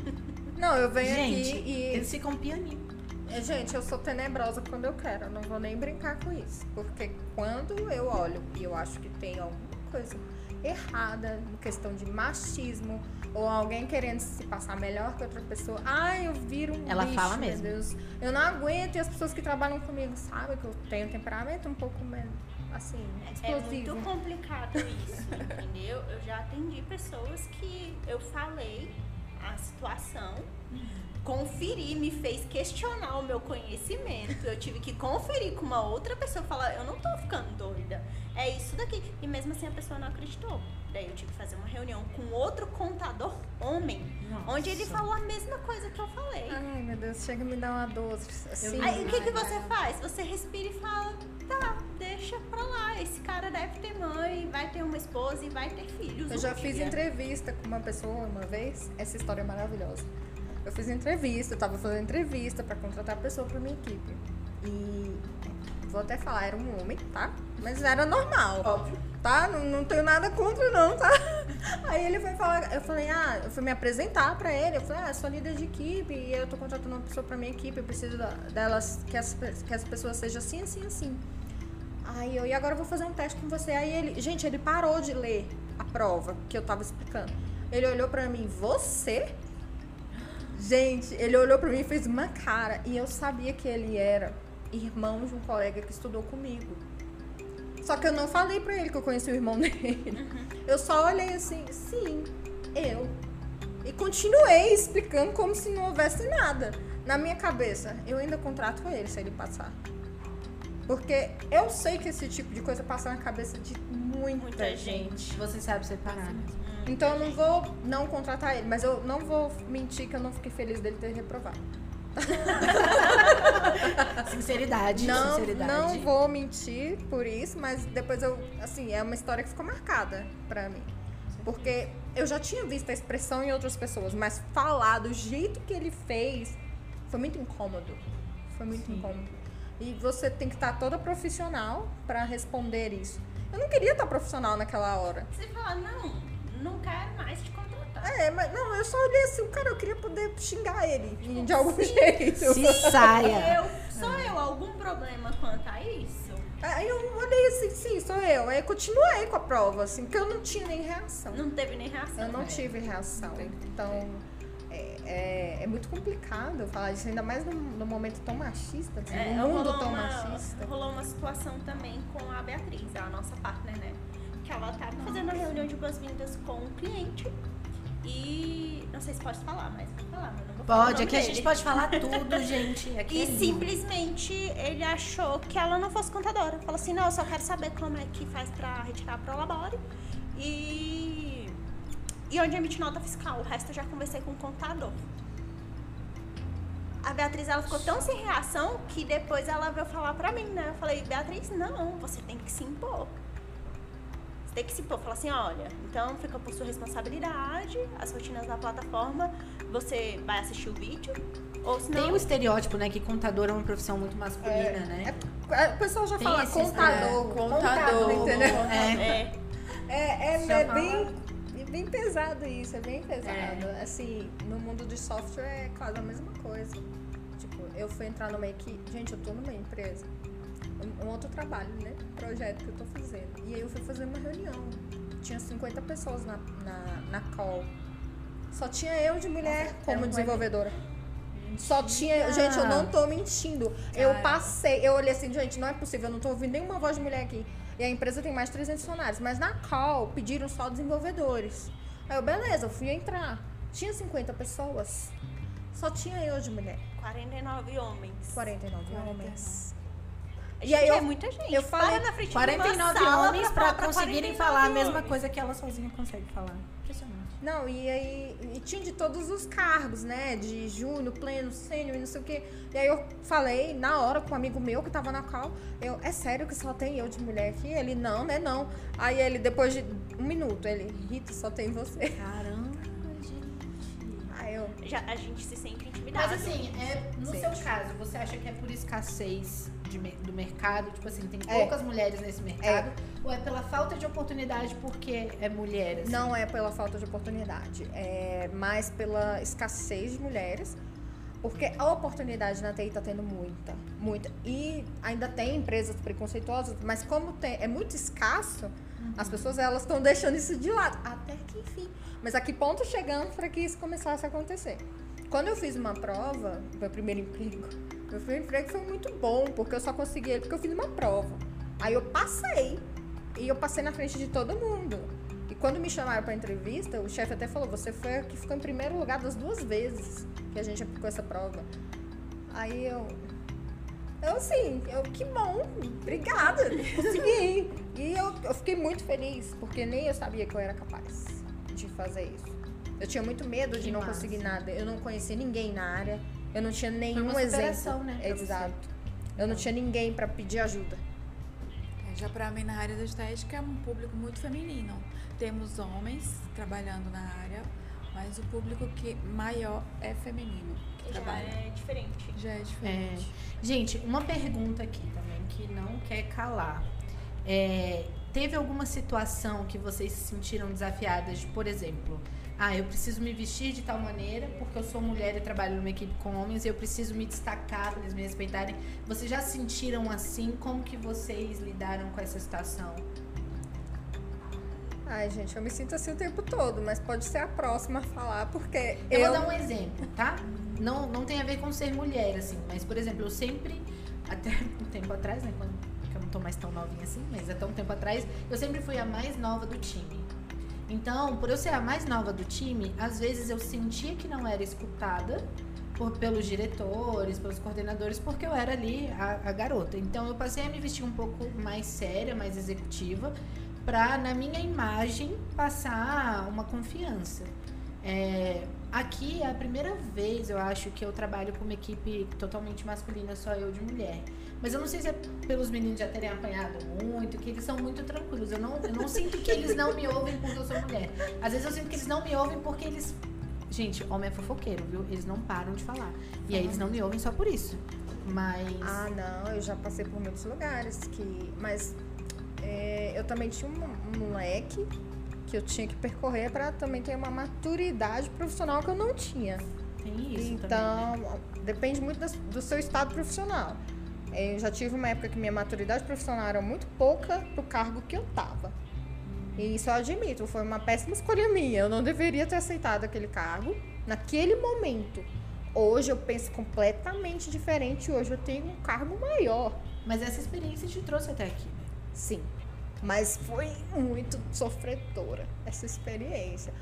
<laughs> Não, eu venho gente, aqui e. eles ficam pianinho. É, Gente, eu sou tenebrosa quando eu quero. Eu não vou nem brincar com isso. Porque quando eu olho e eu acho que tem alguma coisa errada, questão de machismo, ou alguém querendo se passar melhor que outra pessoa, ai, eu viro um Ela bicho, fala meu mesmo. Deus. Eu não aguento e as pessoas que trabalham comigo sabem que eu tenho temperamento um pouco menos, assim, É explosivo. muito complicado isso, <laughs> entendeu? Eu já atendi pessoas que eu falei a situação, conferi, me fez questionar o meu conhecimento. Eu tive que conferir com uma outra pessoa e falar, eu não tô ficando doida. É isso daqui. E mesmo assim a pessoa não acreditou. Daí eu tive que fazer uma reunião com outro contador homem, onde ele Nossa. falou a mesma coisa que eu falei. Ai, meu Deus, chega a me dar uma dor. Assim, Aí o que, que você faz? Você respira e fala, tá, deixa pra lá. Esse cara deve ter mãe, vai ter uma esposa e vai ter filhos. Eu um já fiz dia. entrevista com uma pessoa uma vez. Essa história é maravilhosa. Eu fiz entrevista, eu tava fazendo entrevista pra contratar a pessoa pra minha equipe. E vou até falar, era um homem, tá? Mas era normal, Óbvio. tá? Não, não tenho nada contra, não, tá? <laughs> Aí ele foi falar, eu falei, ah, eu fui me apresentar pra ele. Eu falei, ah, eu sou líder de equipe e eu tô contratando uma pessoa pra minha equipe. Eu preciso delas, que as, que as pessoas sejam assim, assim, assim. Aí eu, e agora eu vou fazer um teste com você. Aí ele, gente, ele parou de ler a prova que eu tava explicando. Ele olhou pra mim, você? Gente, ele olhou pra mim e fez uma cara. E eu sabia que ele era irmão de um colega que estudou comigo. Só que eu não falei pra ele que eu conheci o irmão <laughs> dele. Eu só olhei assim, sim, eu. E continuei explicando como se não houvesse nada. Na minha cabeça, eu ainda contrato ele se ele passar. Porque eu sei que esse tipo de coisa passa na cabeça de muita, Muita gente. gente. Você sabe separar. né? Então eu não vou não contratar ele, mas eu não vou mentir que eu não fiquei feliz dele ter reprovado. <laughs> Sinceridade, Não, sinceridade. não vou mentir por isso, mas depois eu, assim, é uma história que ficou marcada pra mim. Porque eu já tinha visto a expressão em outras pessoas, mas falar do jeito que ele fez foi muito incômodo. Foi muito Sim. incômodo. E você tem que estar toda profissional pra responder isso. Eu não queria estar profissional naquela hora. Você fala, não, não quero mais te contratar. É, mas não, eu só olhei assim, cara, eu queria poder xingar ele e de algum jeito. Se <laughs> saia. Eu, sou eu, algum problema quanto a isso? Aí eu olhei assim, sim, sou eu. Aí eu continuei com a prova, assim, porque eu não tinha nem reação. Não teve nem reação. Eu não É. tive reação. Então, é, é, é muito complicado falar isso, ainda mais num, num momento tão machista, assim, É, num mundo tão uma, machista. Rolou uma situação também com a Beatriz, a nossa partner, né? Que ela tava fazendo a reunião de boas-vindas com o cliente e. Não sei se pode falar, mas vou falar, mas não vou falar. Pode, aqui a dele. gente pode falar <laughs> tudo, gente. Aqui é E livre. simplesmente ele achou que ela não fosse contadora. Falou assim, não, eu só quero saber como é que faz pra retirar a Prolabore e, e onde emite nota fiscal. O resto eu já conversei com o contador. A Beatriz, ela ficou tão sem reação que depois ela veio falar pra mim, né? Eu falei, Beatriz, não, você tem que se impor. Tem que se impor. Falar assim, olha, então fica por sua responsabilidade, as rotinas da plataforma, você vai assistir o vídeo, ou senão... Tem um estereótipo, né, que contador é uma profissão muito masculina, né? É, o pessoal já Tem fala contador, é, contador, contador, entendeu? É. É, É, é, é bem, é bem pesado isso, é bem pesado. Assim, no mundo de software é quase a mesma coisa. Tipo, eu fui entrar numa equipe. Gente, eu tô numa empresa. Um, outro trabalho, né? Projeto que eu tô fazendo. E aí eu fui fazer uma reunião. Tinha 50 pessoas na, na, na call. Só tinha eu de mulher Nossa, como desenvolvedora. Só tinha. Gente, eu não tô mentindo. Eu Cara. passei, eu olhei assim, gente, não é possível, eu não tô ouvindo nenhuma voz de mulher aqui. E a empresa tem mais de 300 funcionários. Mas na call pediram só desenvolvedores. Aí eu, beleza, eu fui entrar. Tinha 50 pessoas. Só tinha eu de mulher. 49 homens. 49 49. homens. E aí eu- é muita gente. eu falei- Para na frente de 49 uma sala homens pra conseguirem 49 falar a mesma homens. coisa que ela sozinha consegue falar. Impressionante. Não, e aí e tinha de todos os cargos, né? De júnior, pleno, sênior e não sei o quê. E aí eu falei na hora com um amigo meu que tava na call, eu, é sério que só tem eu de mulher aqui? Ele, não, né, não. Aí ele, depois de um minuto, ele, Rita, só tem você. Caramba, Aí eu, Já, a gente se sente intimidado. Mas assim, é, no Sim. seu caso, você acha que é por escassez de do mercado? Tipo assim, tem É. poucas mulheres nesse mercado? Ou é pela falta de oportunidade porque é mulher? assim? não é pela falta de oportunidade, é mais pela escassez de mulheres. Porque a oportunidade na TI tá tendo muita, muita. E ainda tem empresas preconceituosas, mas como tem, é muito escasso, as pessoas elas estão deixando isso de lado. Até enfim. Mas a que ponto chegamos para que isso começasse a acontecer? Quando eu fiz uma prova, meu primeiro emprego, meu primeiro emprego foi muito bom, porque eu só consegui ele porque eu fiz uma prova. Aí eu passei. E eu passei na frente de todo mundo. E quando me chamaram para entrevista, o chefe até falou: você foi a que ficou em primeiro lugar das duas vezes que a gente aplicou essa prova. Aí eu. Eu assim, eu, que bom, obrigada, consegui. E eu, eu fiquei muito feliz, porque nem eu sabia que eu era capaz de fazer isso. Eu tinha muito medo de Que não massa. conseguir nada. Eu não conhecia ninguém na área. Eu não tinha nenhum uma exemplo. né, pra você. Exato. Eu não tinha ninguém para pedir ajuda. É, Já pra mim, na área da estética, é um público muito feminino. Temos homens trabalhando na área, mas o público que maior é feminino. Que Já trabalha. é diferente. Já é diferente. Gente, uma pergunta aqui também que não quer calar. É, teve alguma situação que vocês se sentiram desafiadas de, por exemplo, ah, eu preciso me vestir de tal maneira porque eu sou mulher e trabalho numa equipe com homens e eu preciso me destacar para eles me respeitarem. Vocês já se sentiram assim? Como que vocês lidaram com essa situação? Ai, gente, eu me sinto assim o tempo todo, mas pode ser a próxima a falar, porque Eu, eu. vou dar um exemplo, tá? Não, não tem a ver com ser mulher, assim, mas, por exemplo, eu sempre, até <laughs> um tempo atrás, né, quando que eu não tô mais tão novinha assim, mas até um tempo atrás, eu sempre fui a mais nova do time. Então, por eu ser a mais nova do time, às vezes eu sentia que não era escutada por, pelos diretores, pelos coordenadores, porque eu era ali a, a garota. Então, eu passei a me vestir um pouco mais séria, mais executiva, pra, na minha imagem, passar uma confiança. É, aqui é a primeira vez, eu acho, que eu trabalho com uma equipe totalmente masculina, só eu de mulher. Mas eu não sei se é pelos meninos já terem apanhado muito, que eles são muito tranquilos. Eu não, eu não sinto que eles não me ouvem porque eu sou mulher. Às vezes eu sinto que eles não me ouvem porque eles. Gente, homem é fofoqueiro, viu? Eles não param de falar. E aí eles não me ouvem só por isso. Mas. Ah, não, eu já passei por muitos lugares que. Mas é, eu também tinha um, um moleque que eu tinha que percorrer para também ter uma maturidade profissional que eu não tinha. Tem isso então, também. Né? depende muito do seu estado profissional. Eu já tive uma época que minha maturidade profissional era muito pouca pro cargo que eu tava. E isso eu admito, foi uma péssima escolha minha. Eu não deveria ter aceitado aquele cargo naquele momento. Hoje eu penso completamente diferente. Hoje eu tenho um cargo maior. Mas essa experiência te trouxe até aqui. né? Sim. Mas foi muito sofredora essa experiência.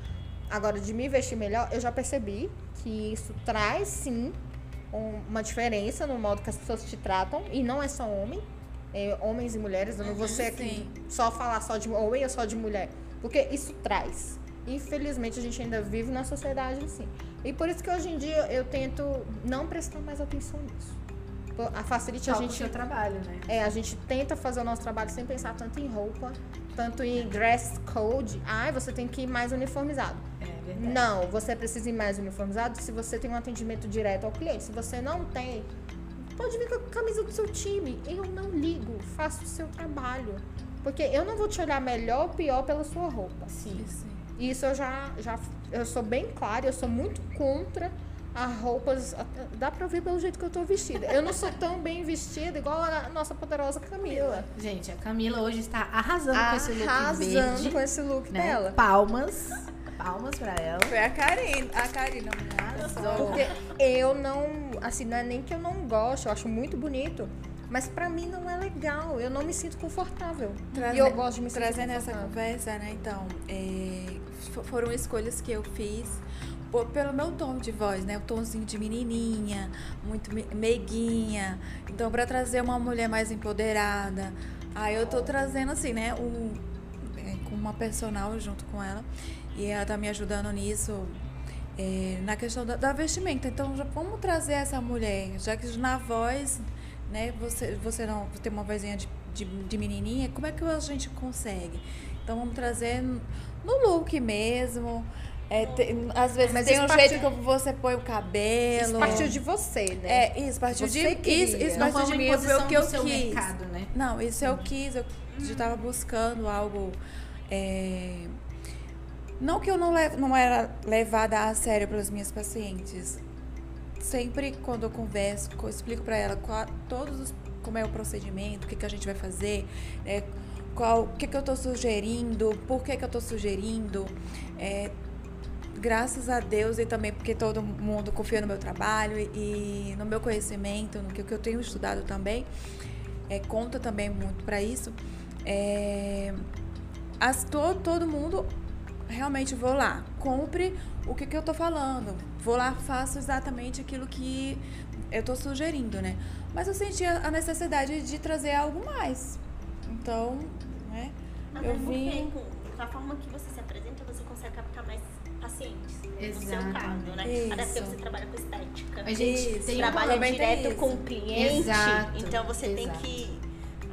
Agora, de me vestir melhor, eu já percebi que isso traz sim um- uma diferença no modo que as pessoas te tratam. E não é só homem, é homens e mulheres. Eu não vou ser aqui só falar só de homem ou só de mulher. Porque isso traz. Infelizmente, a gente ainda vive na sociedade assim. E por isso que hoje em dia eu tento não prestar mais atenção nisso. A Facilite a Só com o gente seu trabalho, né? é, a gente tenta fazer o nosso trabalho sem pensar tanto em roupa, tanto em dress code. Ai, você tem que ir mais uniformizado. É verdade. Não, você precisa ir mais uniformizado se você tem um atendimento direto ao cliente. Se você não tem, pode vir com a camisa do seu time. Eu não ligo, faça o seu trabalho. Porque eu não vou te olhar melhor ou pior pela sua roupa. Sim. Sim. Isso eu já, já eu sou bem clara, eu sou muito contra as roupas. Dá pra ver pelo jeito que eu tô vestida. Eu não sou tão bem vestida igual a nossa poderosa Camila. Gente, a Camila hoje está arrasando com esse look Arrasando verde. com esse look né? dela. Palmas. Palmas pra ela. Foi a Karina. A Karina me arrasou. Porque eu não, assim, não é nem que eu não gosto, eu acho muito bonito, mas pra mim não é legal, eu não me sinto confortável. e eu gosto de me sentir Trazendo essa conversa, né? Então, é, fo- foram escolhas que eu fiz por- pelo meu tom de voz, né? O tomzinho de menininha, muito me- meiguinha. Então, para trazer uma mulher mais empoderada. Aí eu tô trazendo assim, né? Um, é, com uma personal junto com ela. E ela tá me ajudando nisso. é, na questão da, da vestimenta. Então, já vamos trazer essa mulher, já que na voz, né, você, você não tem uma vozinha de, de, de menininha, como é que a gente consegue? Então, vamos trazer no look mesmo. É, tem- às vezes Mas tem um partiu- jeito que você põe o cabelo. Isso partiu de você, né? É, isso partiu Você de queria. isso, isso Não partiu de mim, foi o que eu do seu quis. mercado, né? Não, isso eu quis, eu já estava buscando algo. é, Não que eu não, levo, não era levada a sério pelas minhas pacientes. Sempre quando eu converso, eu explico para ela qual, todos os, como é o procedimento, o que, que a gente vai fazer, é, qual, o que, que eu estou sugerindo, por que, que eu estou sugerindo. é, graças a Deus e também porque todo mundo confia no meu trabalho e, no meu conhecimento, no que, que eu tenho estudado também, é, conta também muito para isso. É, as, to, todo mundo realmente vou lá, compre o que, que eu tô falando, vou lá, faço exatamente aquilo que eu tô sugerindo, né? Mas eu senti a, a necessidade de trazer algo mais. Então, né? Até Eu porque vim. com a forma que você seu Exatamente. caso, né? Isso. Até porque você trabalha com estética. Mas, gente, Isso. tem trabalha tem direto isso. com o cliente. Exato, Então você tem exato. que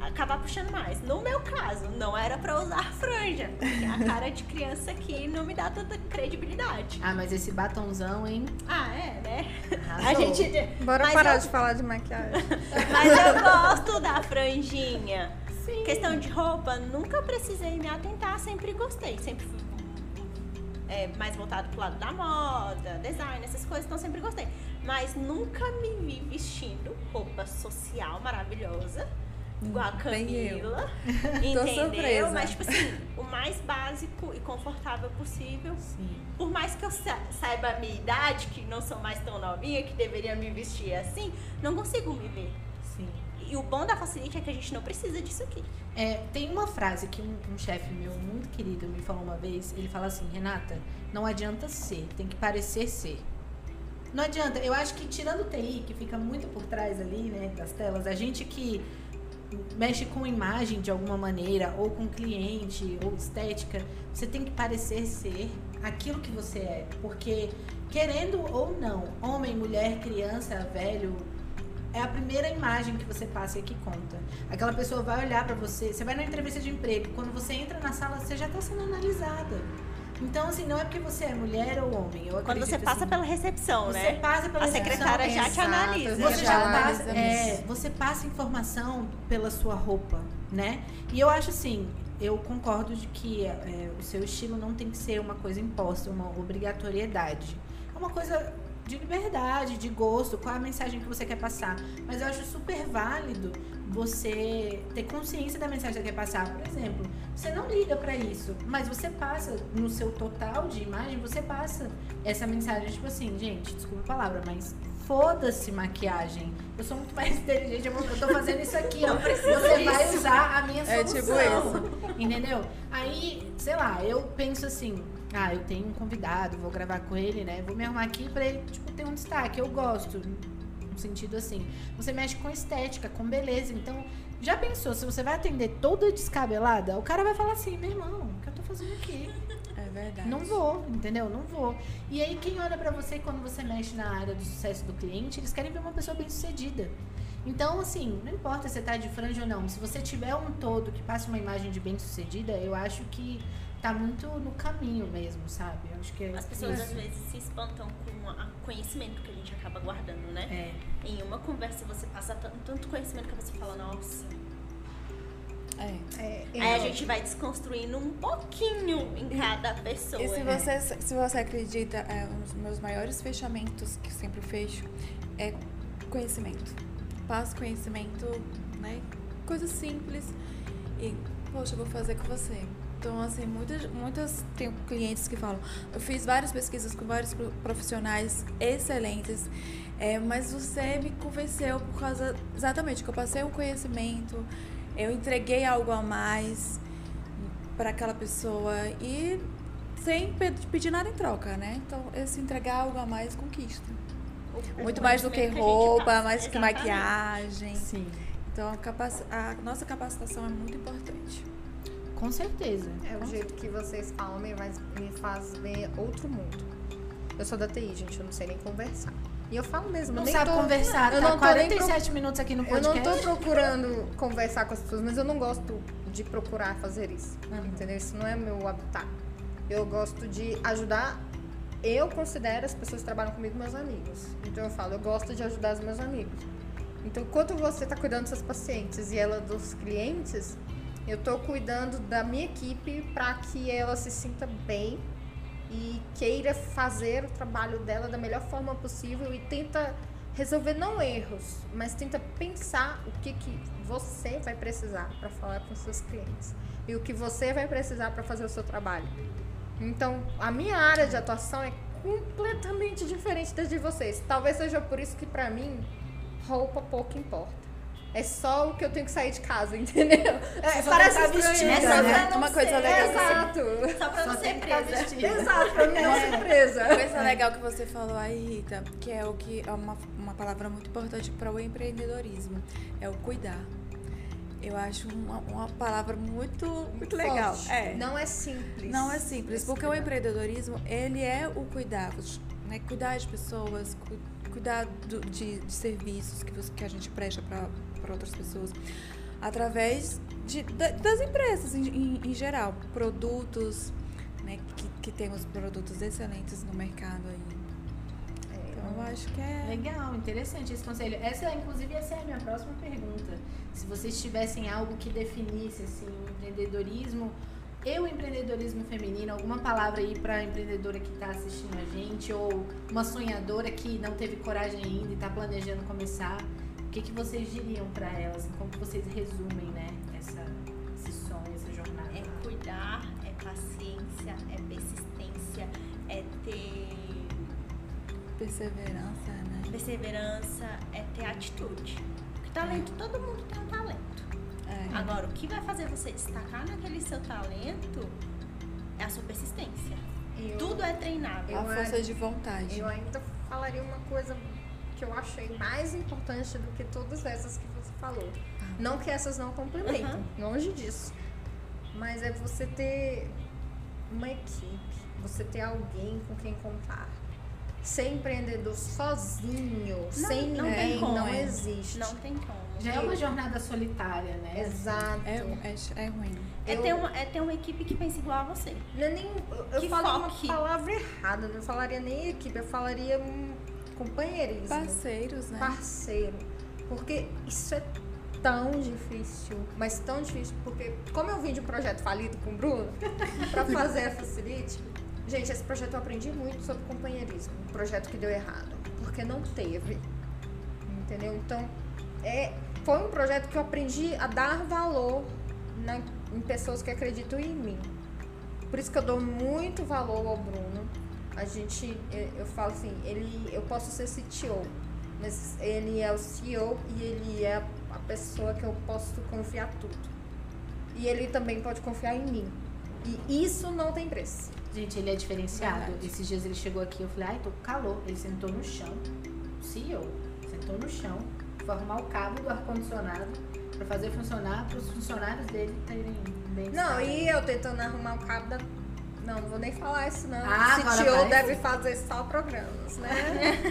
acabar puxando mais. No meu caso, não era pra usar franja. Porque a cara de criança aqui não me dá tanta credibilidade. Ah, mas esse batonzão, hein? Ah, é, né? Arrasou. A gente. Bora mas parar eu- de falar de maquiagem. <laughs> Mas eu gosto da franjinha. Questão de roupa, nunca precisei me atentar, sempre gostei. Sempre fui é, mais voltado pro lado da moda, design, essas coisas, então sempre gostei. Mas nunca me vi vestindo roupa social maravilhosa. Igual a eu. Camila. Entendeu? <laughs> Mas, tipo assim, o mais básico e confortável possível. Sim. Por mais que eu sa- saiba a minha idade, que não sou mais tão novinha, que deveria me vestir assim, não consigo me ver. E o bom da Facilite é que a gente não precisa disso aqui. É, tem uma frase que um, um chefe meu muito querido me falou uma vez. Ele fala assim, Renata, não adianta ser, tem que parecer ser. Não adianta. Eu acho que tirando o TI, que fica muito por trás ali, né, das telas, a gente que mexe com imagem de alguma maneira, ou com cliente, ou estética, você tem que parecer ser aquilo que você é. Porque, querendo ou não, homem, mulher, criança, velho, é a primeira imagem que você passa e que conta. Aquela pessoa vai olhar para você, você vai na entrevista de emprego, quando você entra na sala, você já tá sendo analisada. Então, assim, não é porque você é mulher ou homem. Eu Quando você passa assim, pela recepção, você né? passa pela A secretária já te analisa. você Já já analisa passa, é, você passa informação pela sua roupa, né? E eu acho assim, eu concordo de que é, o seu estilo não tem que ser uma coisa imposta, uma obrigatoriedade. É uma coisa de liberdade, de gosto, qual é a mensagem que você quer passar. Mas eu acho super válido você ter consciência da mensagem que você quer passar. Por exemplo, você não liga pra isso, mas você passa no seu total de imagem, você passa essa mensagem tipo assim, gente, desculpa a palavra, mas foda-se maquiagem. Eu sou muito mais <laughs> inteligente, eu tô fazendo isso aqui, ó. Você vai usar a minha É solução. tipo Entendeu? Aí, sei lá, eu penso assim, ah, eu tenho um convidado, vou gravar com ele, né? Vou me arrumar aqui pra ele, tipo, ter um destaque. Eu gosto, no sentido assim. Você mexe com estética, com beleza. Então, já pensou, se você vai atender toda descabelada, o cara vai falar assim, meu irmão, o que eu tô fazendo aqui? É verdade. Não vou, entendeu? Não vou. E aí, quem olha pra você quando você mexe na área do sucesso do cliente, eles querem ver uma pessoa bem sucedida. Então, assim, não importa se tá de franja ou não. Se você tiver um todo que passa uma imagem de bem sucedida, eu acho que tá muito no caminho mesmo, sabe? Eu acho que é As pessoas isso. às vezes se espantam com o conhecimento que a gente acaba guardando, né? É. Em uma conversa você passa tan- tanto conhecimento que você fala, nossa. É. É, Aí a gente vai desconstruindo um pouquinho em cada pessoa. E se né? você, se você acredita, é, um dos meus maiores fechamentos que eu sempre fecho é conhecimento. Passo conhecimento, né? Coisa simples. E, poxa, eu vou fazer com você. Então, assim, muitas, muitas tem clientes que falam, eu fiz várias pesquisas com vários pro- profissionais excelentes, é, mas você me convenceu por causa exatamente que eu passei um conhecimento, eu entreguei algo a mais para aquela pessoa e sem pe- pedir nada em troca, né? Então, esse entregar algo a mais conquista. O- Muito mais do que roupa, mais do que maquiagem. Sim, Então, a, capaci- a nossa capacitação é muito importante. Com certeza. É o jeito que vocês falam me faz, me faz ver outro mundo. Eu sou da TI, gente, eu não sei nem conversar. E eu falo mesmo, Não eu nem sabe tô, conversar, eu tá não tô nem 47 minutos aqui no Eu não podcast. tô procurando conversar com as pessoas, mas eu não gosto de procurar fazer isso. Uhum. Entendeu? Isso não é meu habitat. Eu gosto de ajudar. Eu considero as pessoas que trabalham comigo meus amigos. Então eu falo, eu gosto de ajudar os meus amigos. Então, enquanto você está cuidando dos seus pacientes e ela dos clientes, eu estou cuidando da minha equipe para que ela se sinta bem e queira fazer o trabalho dela da melhor forma possível e tenta resolver não erros, mas tenta pensar o que, que você vai precisar para falar com seus clientes e o que você vai precisar para fazer o seu trabalho. Então, a minha área de atuação é completamente diferente da de vocês. Talvez seja por isso que para mim roupa pouco importa. É só o que eu tenho que sair de casa, <laughs> entendeu? É, só parece tá estranho, vestida, né? né? não Uma coisa ser- legal. Exato. Só pra Só não ser presa. vestida. Exato, pra mim é uma surpresa. Coisa legal que você falou aí, Rita, que é o que é uma, uma palavra muito importante para o empreendedorismo, é o cuidar. Eu acho uma, uma palavra muito, muito legal. É. Não é simples. Não é simples, porque o empreendedorismo, ele é o cuidar, né? Cuidar de pessoas, cu- cuidar do- de, de serviços que, você- que a gente presta para outras pessoas, através de, da- das empresas em, em- em geral, produtos, né? Que, que temos produtos excelentes no mercado aí. Então, eu acho que é... Legal, interessante esse conselho. Essa, inclusive, essa é a minha próxima pergunta. Se vocês tivessem algo que definisse assim, o empreendedorismo e o empreendedorismo feminino, alguma palavra aí para a empreendedora que está assistindo a gente ou uma sonhadora que não teve coragem ainda e está planejando começar, que, que vocês diriam para elas? Como que vocês resumem, né, essa, esse sonho, essa jornada? É cuidar, é paciência, é persistência, é ter Perseverança, né? perseverança, é ter atitude. Porque talento, todo mundo tem um talento. É. Agora, o que vai fazer você destacar naquele seu talento é a sua persistência. Eu- Tudo é treinável. A força de vontade. Eu ainda falaria uma coisa que eu achei mais importante do que todas essas que você falou. Não que essas não complementam, longe disso. Mas é você ter uma equipe, você ter alguém com quem contar. Ser empreendedor sozinho, sem não tem ninguém, como, não é. existe. Não tem como. Já é uma jornada solitária, né? Exato. É, é, é ruim. É Eu- ter, uma, é ter uma equipe que pensa igual a você. Não é nem, eu- falei foque. uma palavra errada, não falaria nem equipe, eu falaria um companheirismo. Parceiros, né? parceiro. Porque isso é tão difícil, mas tão difícil, porque como eu vim de um projeto falido com o Bruno, <laughs> pra fazer a Facilite, gente, esse projeto eu aprendi muito sobre companheirismo, um projeto que deu errado, porque não teve, entendeu? Então, é, foi um projeto que eu aprendi a dar valor na- em pessoas que acreditam em mim. Por isso que eu dou muito valor ao Bruno. A gente, eu, eu falo assim, ele, eu posso ser CTO, mas ele é o CEO e ele é a pessoa que eu posso confiar tudo. E ele também pode confiar em mim. E isso não tem preço. Gente, ele é diferenciado. Verdade. Esses dias ele chegou aqui, eu falei, ai, tô com calor. Ele sentou no chão, o CEO, sentou no chão, foi arrumar o cabo do ar-condicionado pra fazer funcionar, para os funcionários dele terem bem Não, e eu tentando arrumar o cabo da. Não, não vou nem falar isso, não. Ah, o CTO deve fazer só programas, né?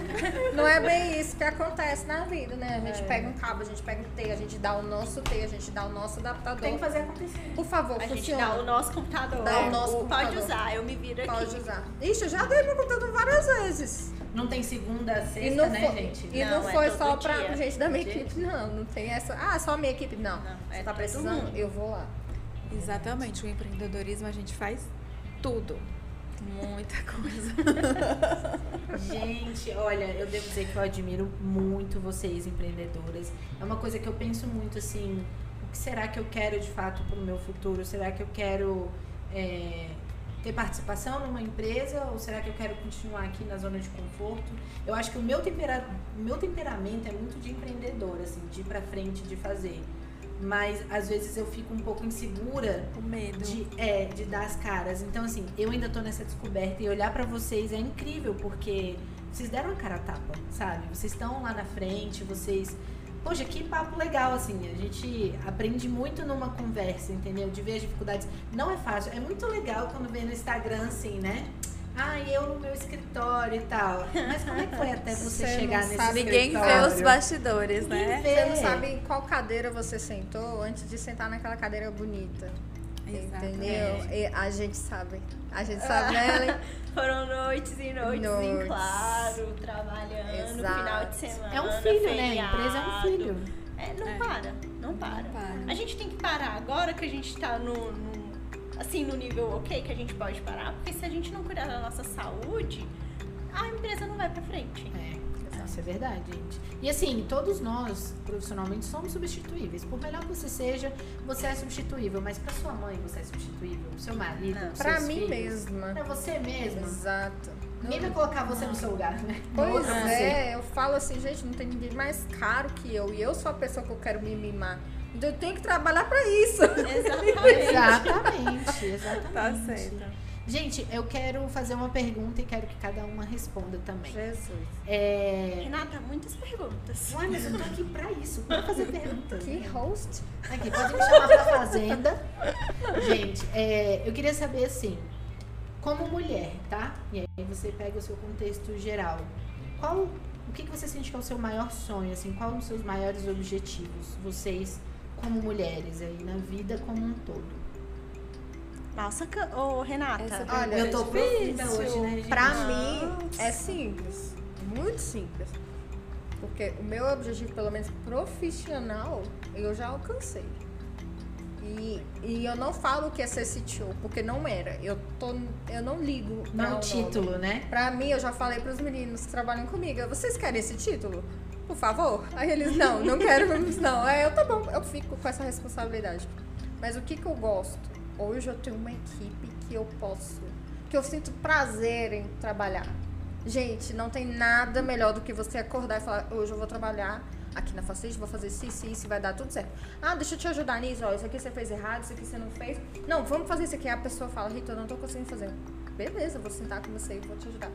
<laughs> não é bem isso que acontece na vida, né? A gente É. pega um cabo, a gente pega um T, a gente dá o nosso T, a gente dá o nosso adaptador. Tem que fazer acontecer. Por favor, A gente funciona. dá o nosso computador. Dá o nosso Pode computador. usar, eu me viro aqui. Pode usar. Ixi, eu já dei meu computador várias vezes. Não tem segunda, sexta, E não, né, foi, gente? e Não, não é foi todo só pra dia. gente da minha equipe, não. Não tem essa. Ah, só a minha equipe. Não. Não, Você é tá precisando? mundo. Eu vou lá. Exatamente. O empreendedorismo a gente faz tudo. Muita coisa. Gente, olha, eu devo dizer que eu admiro muito vocês, empreendedoras. É uma coisa que eu penso muito assim: o que será que eu quero de fato para o meu futuro? Será que eu quero é, ter participação numa empresa ou será que eu quero continuar aqui na zona de conforto? Eu acho que o meu, tempera meu temperamento é muito de empreendedora, assim, de ir pra frente, de fazer. Mas às vezes eu fico um pouco insegura O medo. de, é, de dar as caras. Então, assim, eu ainda tô nessa descoberta e olhar pra vocês é incrível, porque vocês deram a cara a tapa, sabe? Vocês estão lá na frente, vocês. Poxa, que papo legal, assim. A gente aprende muito numa conversa, entendeu? De ver as dificuldades. Não é fácil. É muito legal quando vê no Instagram, assim, né? Ah, eu no meu escritório e tal. Mas como é que foi <laughs> até você, Você chegar não nesse sabe- Ninguém vê escritório? os bastidores, Ninguém né? vê. Você não sabe em qual cadeira você sentou antes de sentar naquela cadeira bonita. Exatamente. Entendeu? E a gente sabe. A gente sabe, né, Ellen? <laughs> Foram noites e noites em Noites. claro, trabalhando, Exato. final de semana. É um filho, né? A empresa é um feriado. filho. É, não É. para, não para. para. A gente tem que parar agora que a gente tá no, no- assim, no nível ok, que a gente pode parar, porque se a gente não cuidar da nossa saúde, a empresa não vai pra frente. É, isso é verdade, gente. E assim, todos nós, profissionalmente, somos substituíveis. Por melhor que você seja, você é substituível. Mas pra sua mãe, você é substituível. Pro seu marido, Não. Pra seus mim filhos. mesma. Pra você mesma. Exato. Ninguém vai colocar você no seu lugar, né? Pois você. é, eu falo assim, gente, não tem ninguém mais caro que eu. E eu sou a pessoa que eu quero me mimar. Então eu tenho que trabalhar pra isso. Exatamente. <laughs> Exatamente, exatamente. Tá certo. Gente, eu quero fazer uma pergunta e quero que cada uma responda também. Jesus. É... Renata, muitas perguntas. Uai, mas eu tô aqui pra isso, pra fazer perguntas. Que host. Aqui, pode me chamar pra fazenda. Gente, é, eu queria saber assim, como mulher, tá? E aí você pega o seu contexto geral. Qual, o que, que você sente que é o seu maior sonho, assim? Quais os seus maiores objetivos? Vocês, como mulheres aí, na vida como um todo. Nossa, ô Renata. Essa Olha, eu tô difícil. profunda hoje, né? Pra mim, é simples. Muito simples. Porque o meu objetivo, pelo menos profissional, eu já alcancei. E, e eu não falo que é ser CTO, porque não era. Eu, tô, eu não ligo Não o o nome. título, né? Pra mim, eu já falei pros meninos que trabalham comigo, vocês querem esse título? Por favor? Aí eles, não, não quero, não. Aí eu, tá bom, eu fico com essa responsabilidade. Mas o que que eu gosto? Hoje eu tenho uma equipe que eu posso, que eu sinto prazer em trabalhar. Gente, não tem nada melhor do que você acordar e falar, hoje eu vou trabalhar aqui na Facete, vou fazer isso, isso, isso, vai dar tudo certo. Ah, deixa eu te ajudar nisso, ó, isso aqui você fez errado, isso aqui você não fez. Não, vamos fazer isso aqui. A pessoa fala, Rita, eu não tô conseguindo fazer. Beleza, vou sentar com você e vou te ajudar.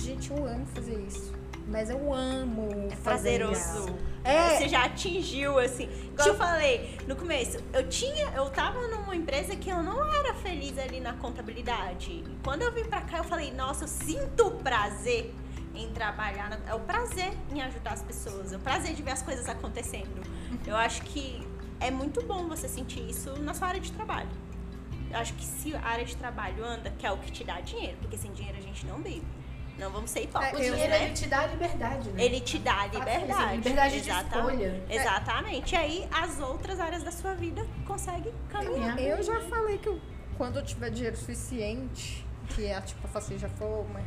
Gente, eu amo fazer isso. Mas eu amo É fazer prazeroso. isso. É. Você já atingiu, assim. Igual eu falei no começo, eu tinha. Eu tava numa empresa que eu não era feliz ali na contabilidade. E quando eu vim pra cá, eu falei, nossa, eu sinto prazer em trabalhar. é o prazer em ajudar as pessoas. É o prazer de ver as coisas acontecendo. Eu acho que é muito bom você sentir isso na sua área de trabalho. Eu acho que se a área de trabalho anda, que é o que te dá dinheiro, porque sem dinheiro a gente não vive. Não vamos ser O hipócritas, eu- dinheiro, né? ele te dá liberdade, né? Ele te dá Fato, liberdade. assim, liberdade de Exata- escolha. Exatamente. E aí as outras áreas da sua vida conseguem caminhar. Eu já falei que eu- quando eu tiver dinheiro suficiente, que a tipo, a Facil já for uma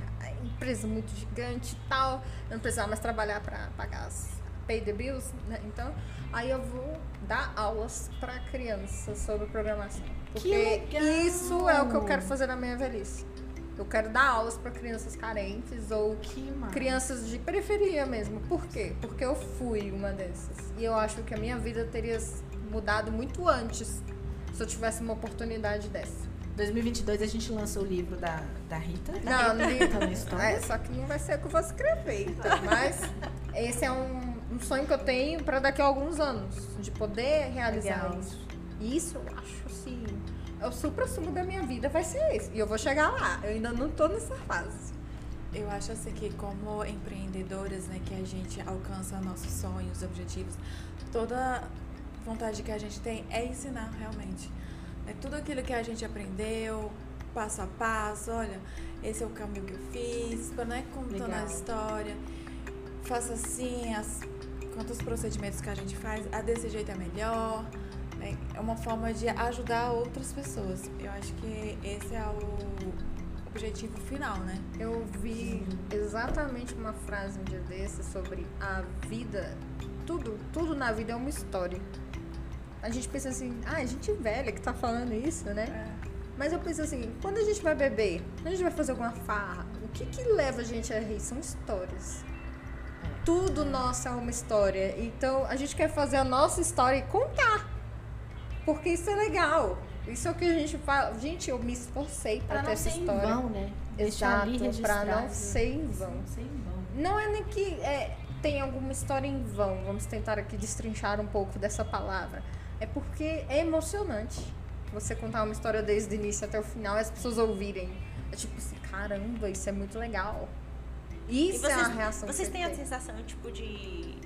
empresa muito gigante e tal, eu não precisar mais trabalhar para pagar as pay the bills, né? Então, aí eu vou dar aulas para crianças sobre programação. Porque isso é o que eu quero fazer na minha velhice. Eu quero dar aulas para crianças carentes ou crianças de periferia mesmo. Por quê? Porque eu fui uma dessas. E eu acho que a minha vida teria mudado muito antes se eu tivesse uma oportunidade dessa. 2022 a gente lançou o livro da, da Rita. Não, não Contando a história. é, só que não vai ser o que eu vou escrever. Então, mas esse é um, um sonho que eu tenho para daqui a alguns anos, de poder realizar Legal. isso. E isso eu acho assim, é o supra-sumo da minha vida vai ser esse. E eu vou chegar lá. Eu ainda não tô nessa fase. Eu acho assim que como empreendedoras, né, que a gente alcança nossos sonhos, objetivos, toda vontade que a gente tem é ensinar realmente. É tudo aquilo que a gente aprendeu, passo a passo, olha, esse é o caminho que eu fiz, para não é contando Legal. a história, faça assim, as, quantos procedimentos que a gente faz, a desse jeito é melhor. né? É uma forma de ajudar outras pessoas. Eu acho que esse é o objetivo final, né? Eu vi exatamente uma frase um dia desse sobre a vida. Tudo, tudo na vida é uma história. A gente pensa assim, ah, a gente velha que tá falando isso, né? Mas eu penso assim, quando a gente vai beber, quando a gente vai fazer alguma farra, o que que leva a gente a rir? São histórias. Tudo nosso é uma história. Então a gente quer fazer a nossa história e contar. Porque isso é legal. Isso é o que a gente fala. Gente, eu me esforcei pra, Pra ter não essa ser em história. vão, né? Exato, pra não ser em vão. Não ser em vão. Não é nem que é, tem alguma história em vão. Vamos tentar aqui destrinchar um pouco dessa palavra. É porque é emocionante você contar uma história desde o início até o final e as pessoas ouvirem. É tipo assim, caramba, isso é muito legal. Isso vocês, é uma reação vocês têm você a sensação, tipo, de.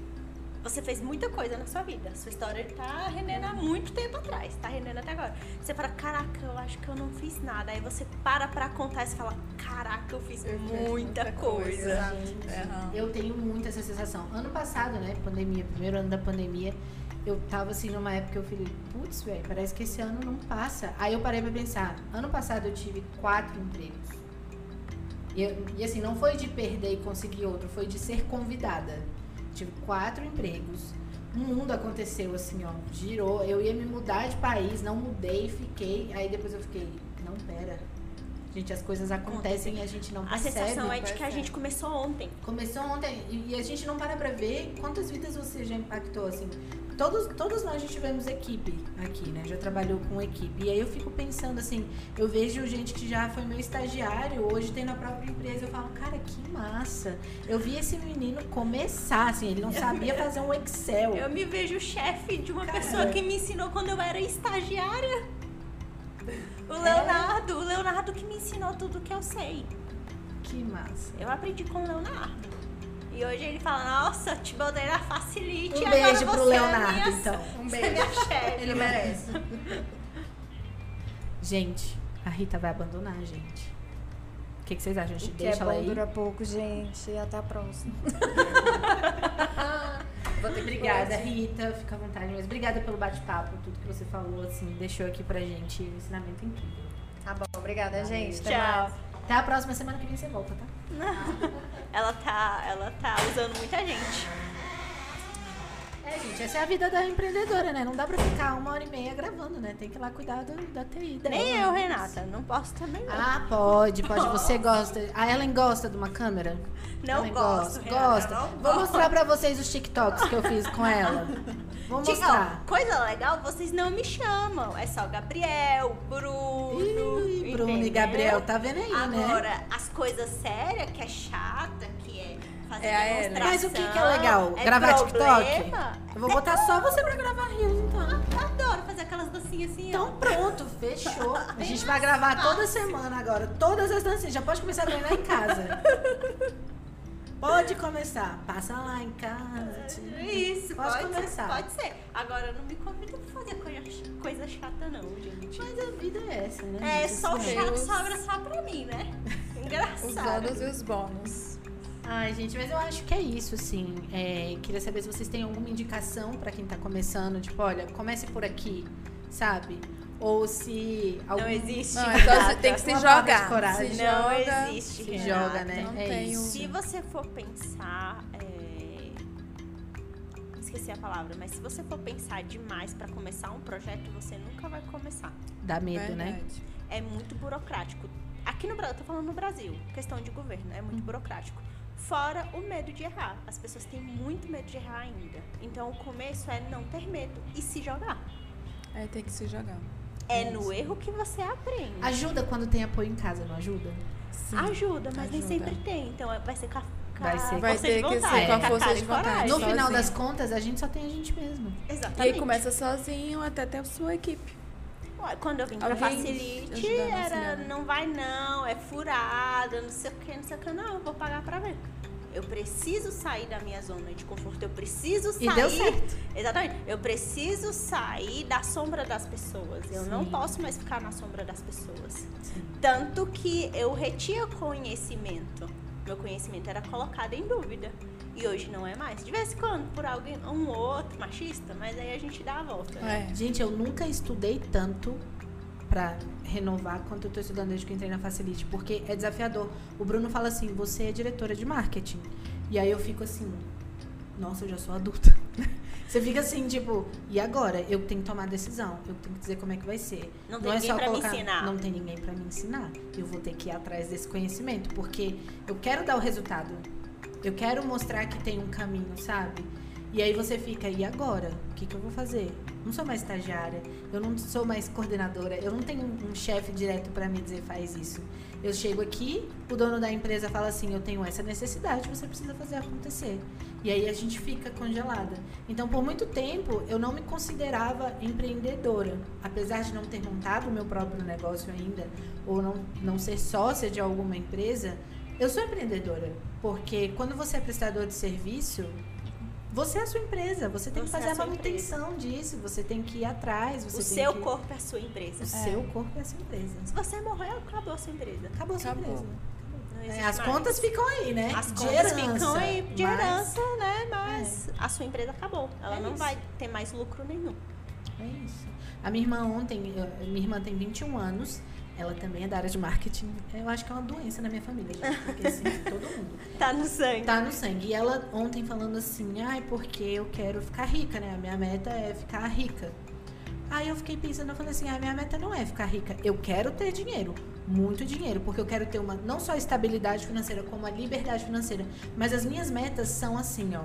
Você fez muita coisa na sua vida. Sua história tá rendendo há muito tempo atrás. Tá rendendo até agora. Você fala, caraca, eu acho que eu não fiz nada. Aí você para pra contar e você fala, caraca, eu fiz Eu muita muita coisa. coisa. Gente, eu tenho muito essa sensação. Ano passado, né, pandemia, primeiro ano da pandemia, eu tava assim numa época que eu falei, putz, velho, parece que esse ano não passa. Aí eu parei pra pensar, ano passado eu tive quatro empregos. E, eu- e assim, não foi de perder e conseguir outro, foi de ser convidada. Tive quatro empregos. O mundo aconteceu assim, ó, girou. Eu ia me mudar de país, não mudei, fiquei. Aí depois eu fiquei, não, pera. Gente, as coisas acontecem e a gente não A percebe. sensação é de que a gente começou ontem. Começou ontem e e a gente não para pra ver quantas vidas você já impactou, assim. Todos, todos nós já tivemos equipe aqui, né? Já trabalhou com equipe. E aí eu fico pensando assim, eu vejo gente que já foi meu estagiário, hoje tem na própria empresa, eu falo, cara, que massa. Eu vi esse menino começar, assim, ele não sabia <laughs> fazer um Excel. Eu me vejo chefe de uma Cara. pessoa que me ensinou quando eu era estagiária. O É? Leonardo, o Leonardo que me ensinou tudo que eu sei. Que massa. Eu aprendi com o Leonardo. E hoje ele fala, nossa, te botei na facilite. Um agora beijo pro você é Leonardo, minha- então. <laughs> Um Você é beijo. chefe. Ele merece. Gente, a Rita vai abandonar a gente. O que, que vocês acham? A gente O que é deixa ela bom aí? dura pouco, gente. E até a próxima. <laughs> Vou ter que Obrigada, Rita. Fica à vontade. Mas obrigada pelo bate-papo, tudo que você falou, assim, deixou aqui pra gente um ensinamento incrível. Tá bom, obrigada, gente. Até Tchau. mais. Até a próxima semana que vem você volta, tá? <laughs> Ela tá, ela tá usando muita gente. É, gente, essa é a vida da empreendedora, né? Não dá pra ficar uma hora e meia gravando, né? Tem que ir lá cuidar do, da TI. dela. Nem eu, Renata. Não posso também, não. Ah, pode, pode. Você gosta. A Ellen gosta de uma câmera? não Ellen gosto, gosta. Renata, gosta. não Vou gosto. mostrar pra vocês os TikToks que eu fiz com ela. <laughs> Vou Tipo, mostrar. ó, coisa legal, vocês não me chamam. É só Gabriel, Bruno. Ih, Bruno e entendeu? Gabriel, tá vendo aí, né? Agora, as coisas sérias, que é chata, que é fazer É demonstração. Mas o que que é legal? Gravar problema. TikTok? Eu vou botar só você pra gravar Reels, então. Eu adoro fazer aquelas dancinhas assim, Então ó. pronto, fechou. <laughs> A gente vai gravar toda semana agora, todas as dancinhas. Já pode começar a treinar em casa. <laughs> Pode começar. Passa lá em casa. tia. Isso, Pode pode, começar. Ser, pode ser. Agora não me convida pra fazer coisa, coisa chata, não, gente. Mas a vida é essa, né? É, gente? só o chato Deus. sobra só pra mim, né? <laughs> Os Engraçado. ônus e os bônus. Ai, gente, mas eu acho que é isso, assim. É, queria saber se vocês têm alguma indicação pra quem tá começando, tipo, olha, comece por aqui, sabe? Ou se algum... Não existe. Não, então você tem que se Uma jogar. coragem. Se Não joga. existe, Se Renata. joga, né? Não é isso. Se você for pensar. é, Esqueci a palavra, mas se você for pensar demais pra começar um projeto, você nunca vai começar. Dá medo, né? Verdade. É muito burocrático. Aqui no Brasil, eu tô falando no Brasil, questão de governo, é muito burocrático. Fora o medo de errar. As pessoas têm muito medo de errar ainda. Então o começo é não ter medo e se jogar. É, tem que se jogar. É no erro que você aprende. Ajuda quando tem apoio em casa, não ajuda? Sim. Ajuda, mas nem ajuda. sempre tem. Então é- vai ser com a, Vai ser- Vai força ter de que vontade, ser com a força de e vontade. No sozinho. final das contas, a gente só tem a gente mesmo. E Exatamente. aí começa sozinho até ter a sua equipe. Quando eu vim pra Alguém Facilite, era não vai não, é furada, não sei o que, não sei o que. Não, eu vou pagar pra ver. Eu preciso sair da minha zona de conforto. Eu preciso sair. E deu certo. Exatamente. Eu preciso sair da sombra das pessoas. Eu não Sim. posso mais ficar na sombra das pessoas. Sim. Tanto que eu retinha conhecimento. Meu conhecimento era colocado em dúvida. E hoje não é mais. De vez em quando, por alguém, um ou outro machista, mas aí a gente dá a volta. né? É. Gente, eu nunca estudei tanto pra renovar quanto eu tô estudando desde que entrei na Facilite, porque é desafiador. O Bruno fala assim: você é diretora de marketing. E aí eu fico assim: nossa, eu já sou adulta. <laughs> Você fica assim, tipo, e agora? Eu tenho que tomar a decisão, eu tenho que dizer como é que vai ser. Não tem é ninguém pra me ensinar. Não tem ninguém pra me ensinar. Eu vou ter que ir atrás desse conhecimento, porque eu quero dar o resultado. Eu quero mostrar que tem um caminho, sabe? E aí você fica, e agora? O que, que eu vou fazer? Não sou mais estagiária, eu não sou mais coordenadora, eu não tenho um, chefe direto pra me dizer faz isso. Eu chego aqui, o dono da empresa fala assim, eu tenho essa necessidade, você precisa fazer acontecer. E aí a gente fica congelada. Então, por muito tempo, eu não me considerava empreendedora. Apesar de não ter montado o meu próprio negócio ainda, ou não, não ser sócia de alguma empresa, eu sou empreendedora. Porque quando você é prestador de serviço, você é a sua empresa. Você tem que Você é fazer a a manutenção disso. Você tem que ir atrás. Você O tem seu que... corpo é a sua empresa. O seu corpo é a sua empresa. Se você morrer, acabou a sua empresa. Acabou a sua Acabou. empresa. É, as mais. contas ficam aí, né? As de contas herança, ficam aí de mas- herança, né? Mas a sua empresa acabou. Ela É não isso. vai ter mais lucro nenhum. É isso. A minha irmã ontem, eu- minha irmã tem 21 anos, ela também é da área de marketing. Eu acho que é uma doença na minha família, gente, porque assim, todo mundo. <laughs> Tá no sangue. Tá no sangue. E ela ontem falando assim, ai, porque eu quero ficar rica, né? A minha meta é ficar rica. Aí eu fiquei pensando, eu falei assim, a minha meta não é ficar rica. Eu quero ter dinheiro, muito dinheiro, porque eu quero ter uma não só estabilidade financeira, como a liberdade financeira. Mas as minhas metas são assim, ó.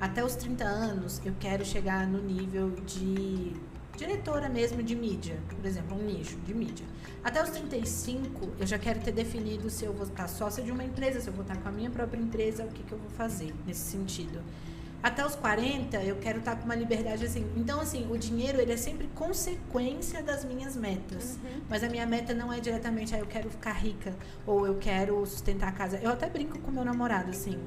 Até os 30 anos, eu quero chegar no nível de diretora mesmo de mídia, por exemplo, um nicho de mídia. Até os 35, eu já quero ter definido se eu vou estar sócia de uma empresa, se eu vou estar com a minha própria empresa, o que, que eu vou fazer nesse sentido. Até os 40, eu quero estar com uma liberdade assim. Então, assim, o dinheiro, ele é sempre consequência das minhas metas. Mas a minha meta não é diretamente, ah, eu quero ficar rica, ou eu quero sustentar a casa. Eu até brinco com meu namorado, assim.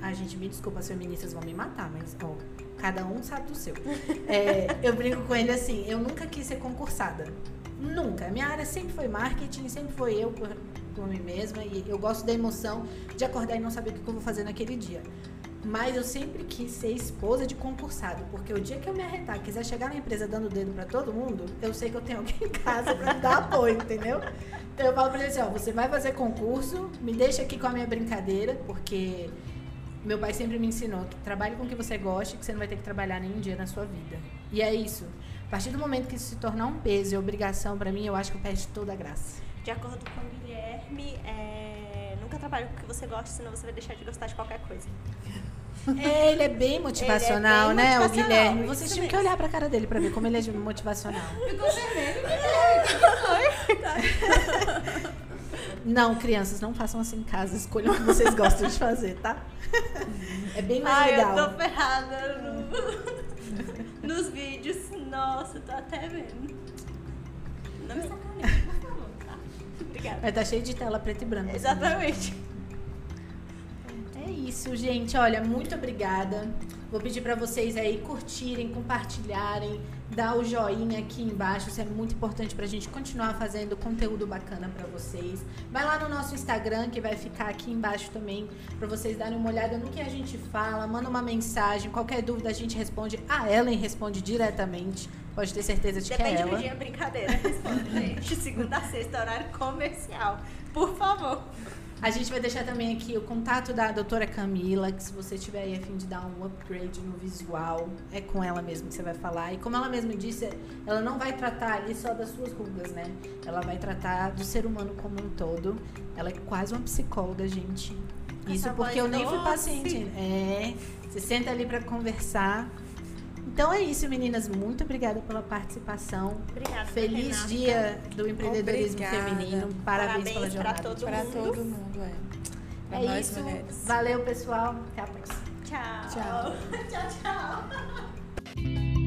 Ai, gente, me desculpa, as feministas vão me matar, mas, ó, cada um sabe do seu. É, eu brinco com ele assim, eu nunca quis ser concursada. Nunca. Minha área sempre foi marketing, sempre foi eu por, por mim mesma. E eu gosto da emoção de acordar e não saber o que eu vou fazer naquele dia. Mas eu sempre quis ser esposa de concursado, porque o dia que eu me arretar, quiser chegar na empresa dando o dedo pra todo mundo, eu sei que eu tenho alguém em casa pra me dar apoio, entendeu? Então eu falo pra ele assim, ó, você vai fazer concurso, me deixa aqui com a minha brincadeira, porque meu pai sempre me ensinou que trabalhe com o que você goste, que você não vai ter que trabalhar nenhum dia na sua vida. E é isso. A partir do momento que isso se tornar um peso e obrigação pra mim, eu acho que eu perdi toda a graça. De acordo com o Guilherme, é, nunca trabalhe com o que você gosta, senão você vai deixar de gostar de qualquer coisa. É, <laughs> ele é bem motivacional, Ele é bem né, o motivacional, Guilherme? isso Vocês tinham que olhar pra cara dele pra ver como ele é motivacional. <laughs> Não, crianças, não façam assim em casa. Escolham o que vocês gostam de fazer, tá? <laughs> É bem mais Ai, legal. eu tô ferrada no- <laughs> nos vídeos. Nossa, eu tô até vendo. Não me sacaneie, por favor, tá? Obrigada. Vai estar cheio de tela preta e branca. assim. Exatamente. É isso, gente. Olha, muito obrigada. Vou pedir pra vocês aí curtirem, compartilharem, dar o joinha aqui embaixo. Isso é muito importante pra gente continuar fazendo conteúdo bacana pra vocês. Vai lá no nosso Instagram, que vai ficar aqui embaixo também, pra vocês darem uma olhada no que a gente fala. Manda uma mensagem, qualquer dúvida a gente responde. A Ellen responde diretamente. Pode ter certeza de que é Depende ela. do dia, brincadeira. Responde, gente. Segunda a sexta, horário comercial. Por favor. A gente vai deixar também aqui o contato da doutora Camila, que se você tiver aí a fim de dar um upgrade no visual, é com ela mesmo que você vai falar. E como ela mesma disse, ela não vai tratar ali só das suas rugas, né? Ela vai tratar do ser humano como um todo. Ela é quase uma psicóloga, gente. Isso Essa porque eu nem fui paciente. É, você senta ali pra conversar. Então é isso, meninas. Muito obrigada pela participação. Obrigada. Feliz Renata. dia do empreendedorismo Obrigada. feminino. Parabéns, Parabéns pela pra jornada. todo de Para mundo. todo mundo, é. Pra é nós isso. mulheres. Valeu, pessoal. Até a próxima. Tchau. Tchau. <laughs> tchau, tchau. <laughs>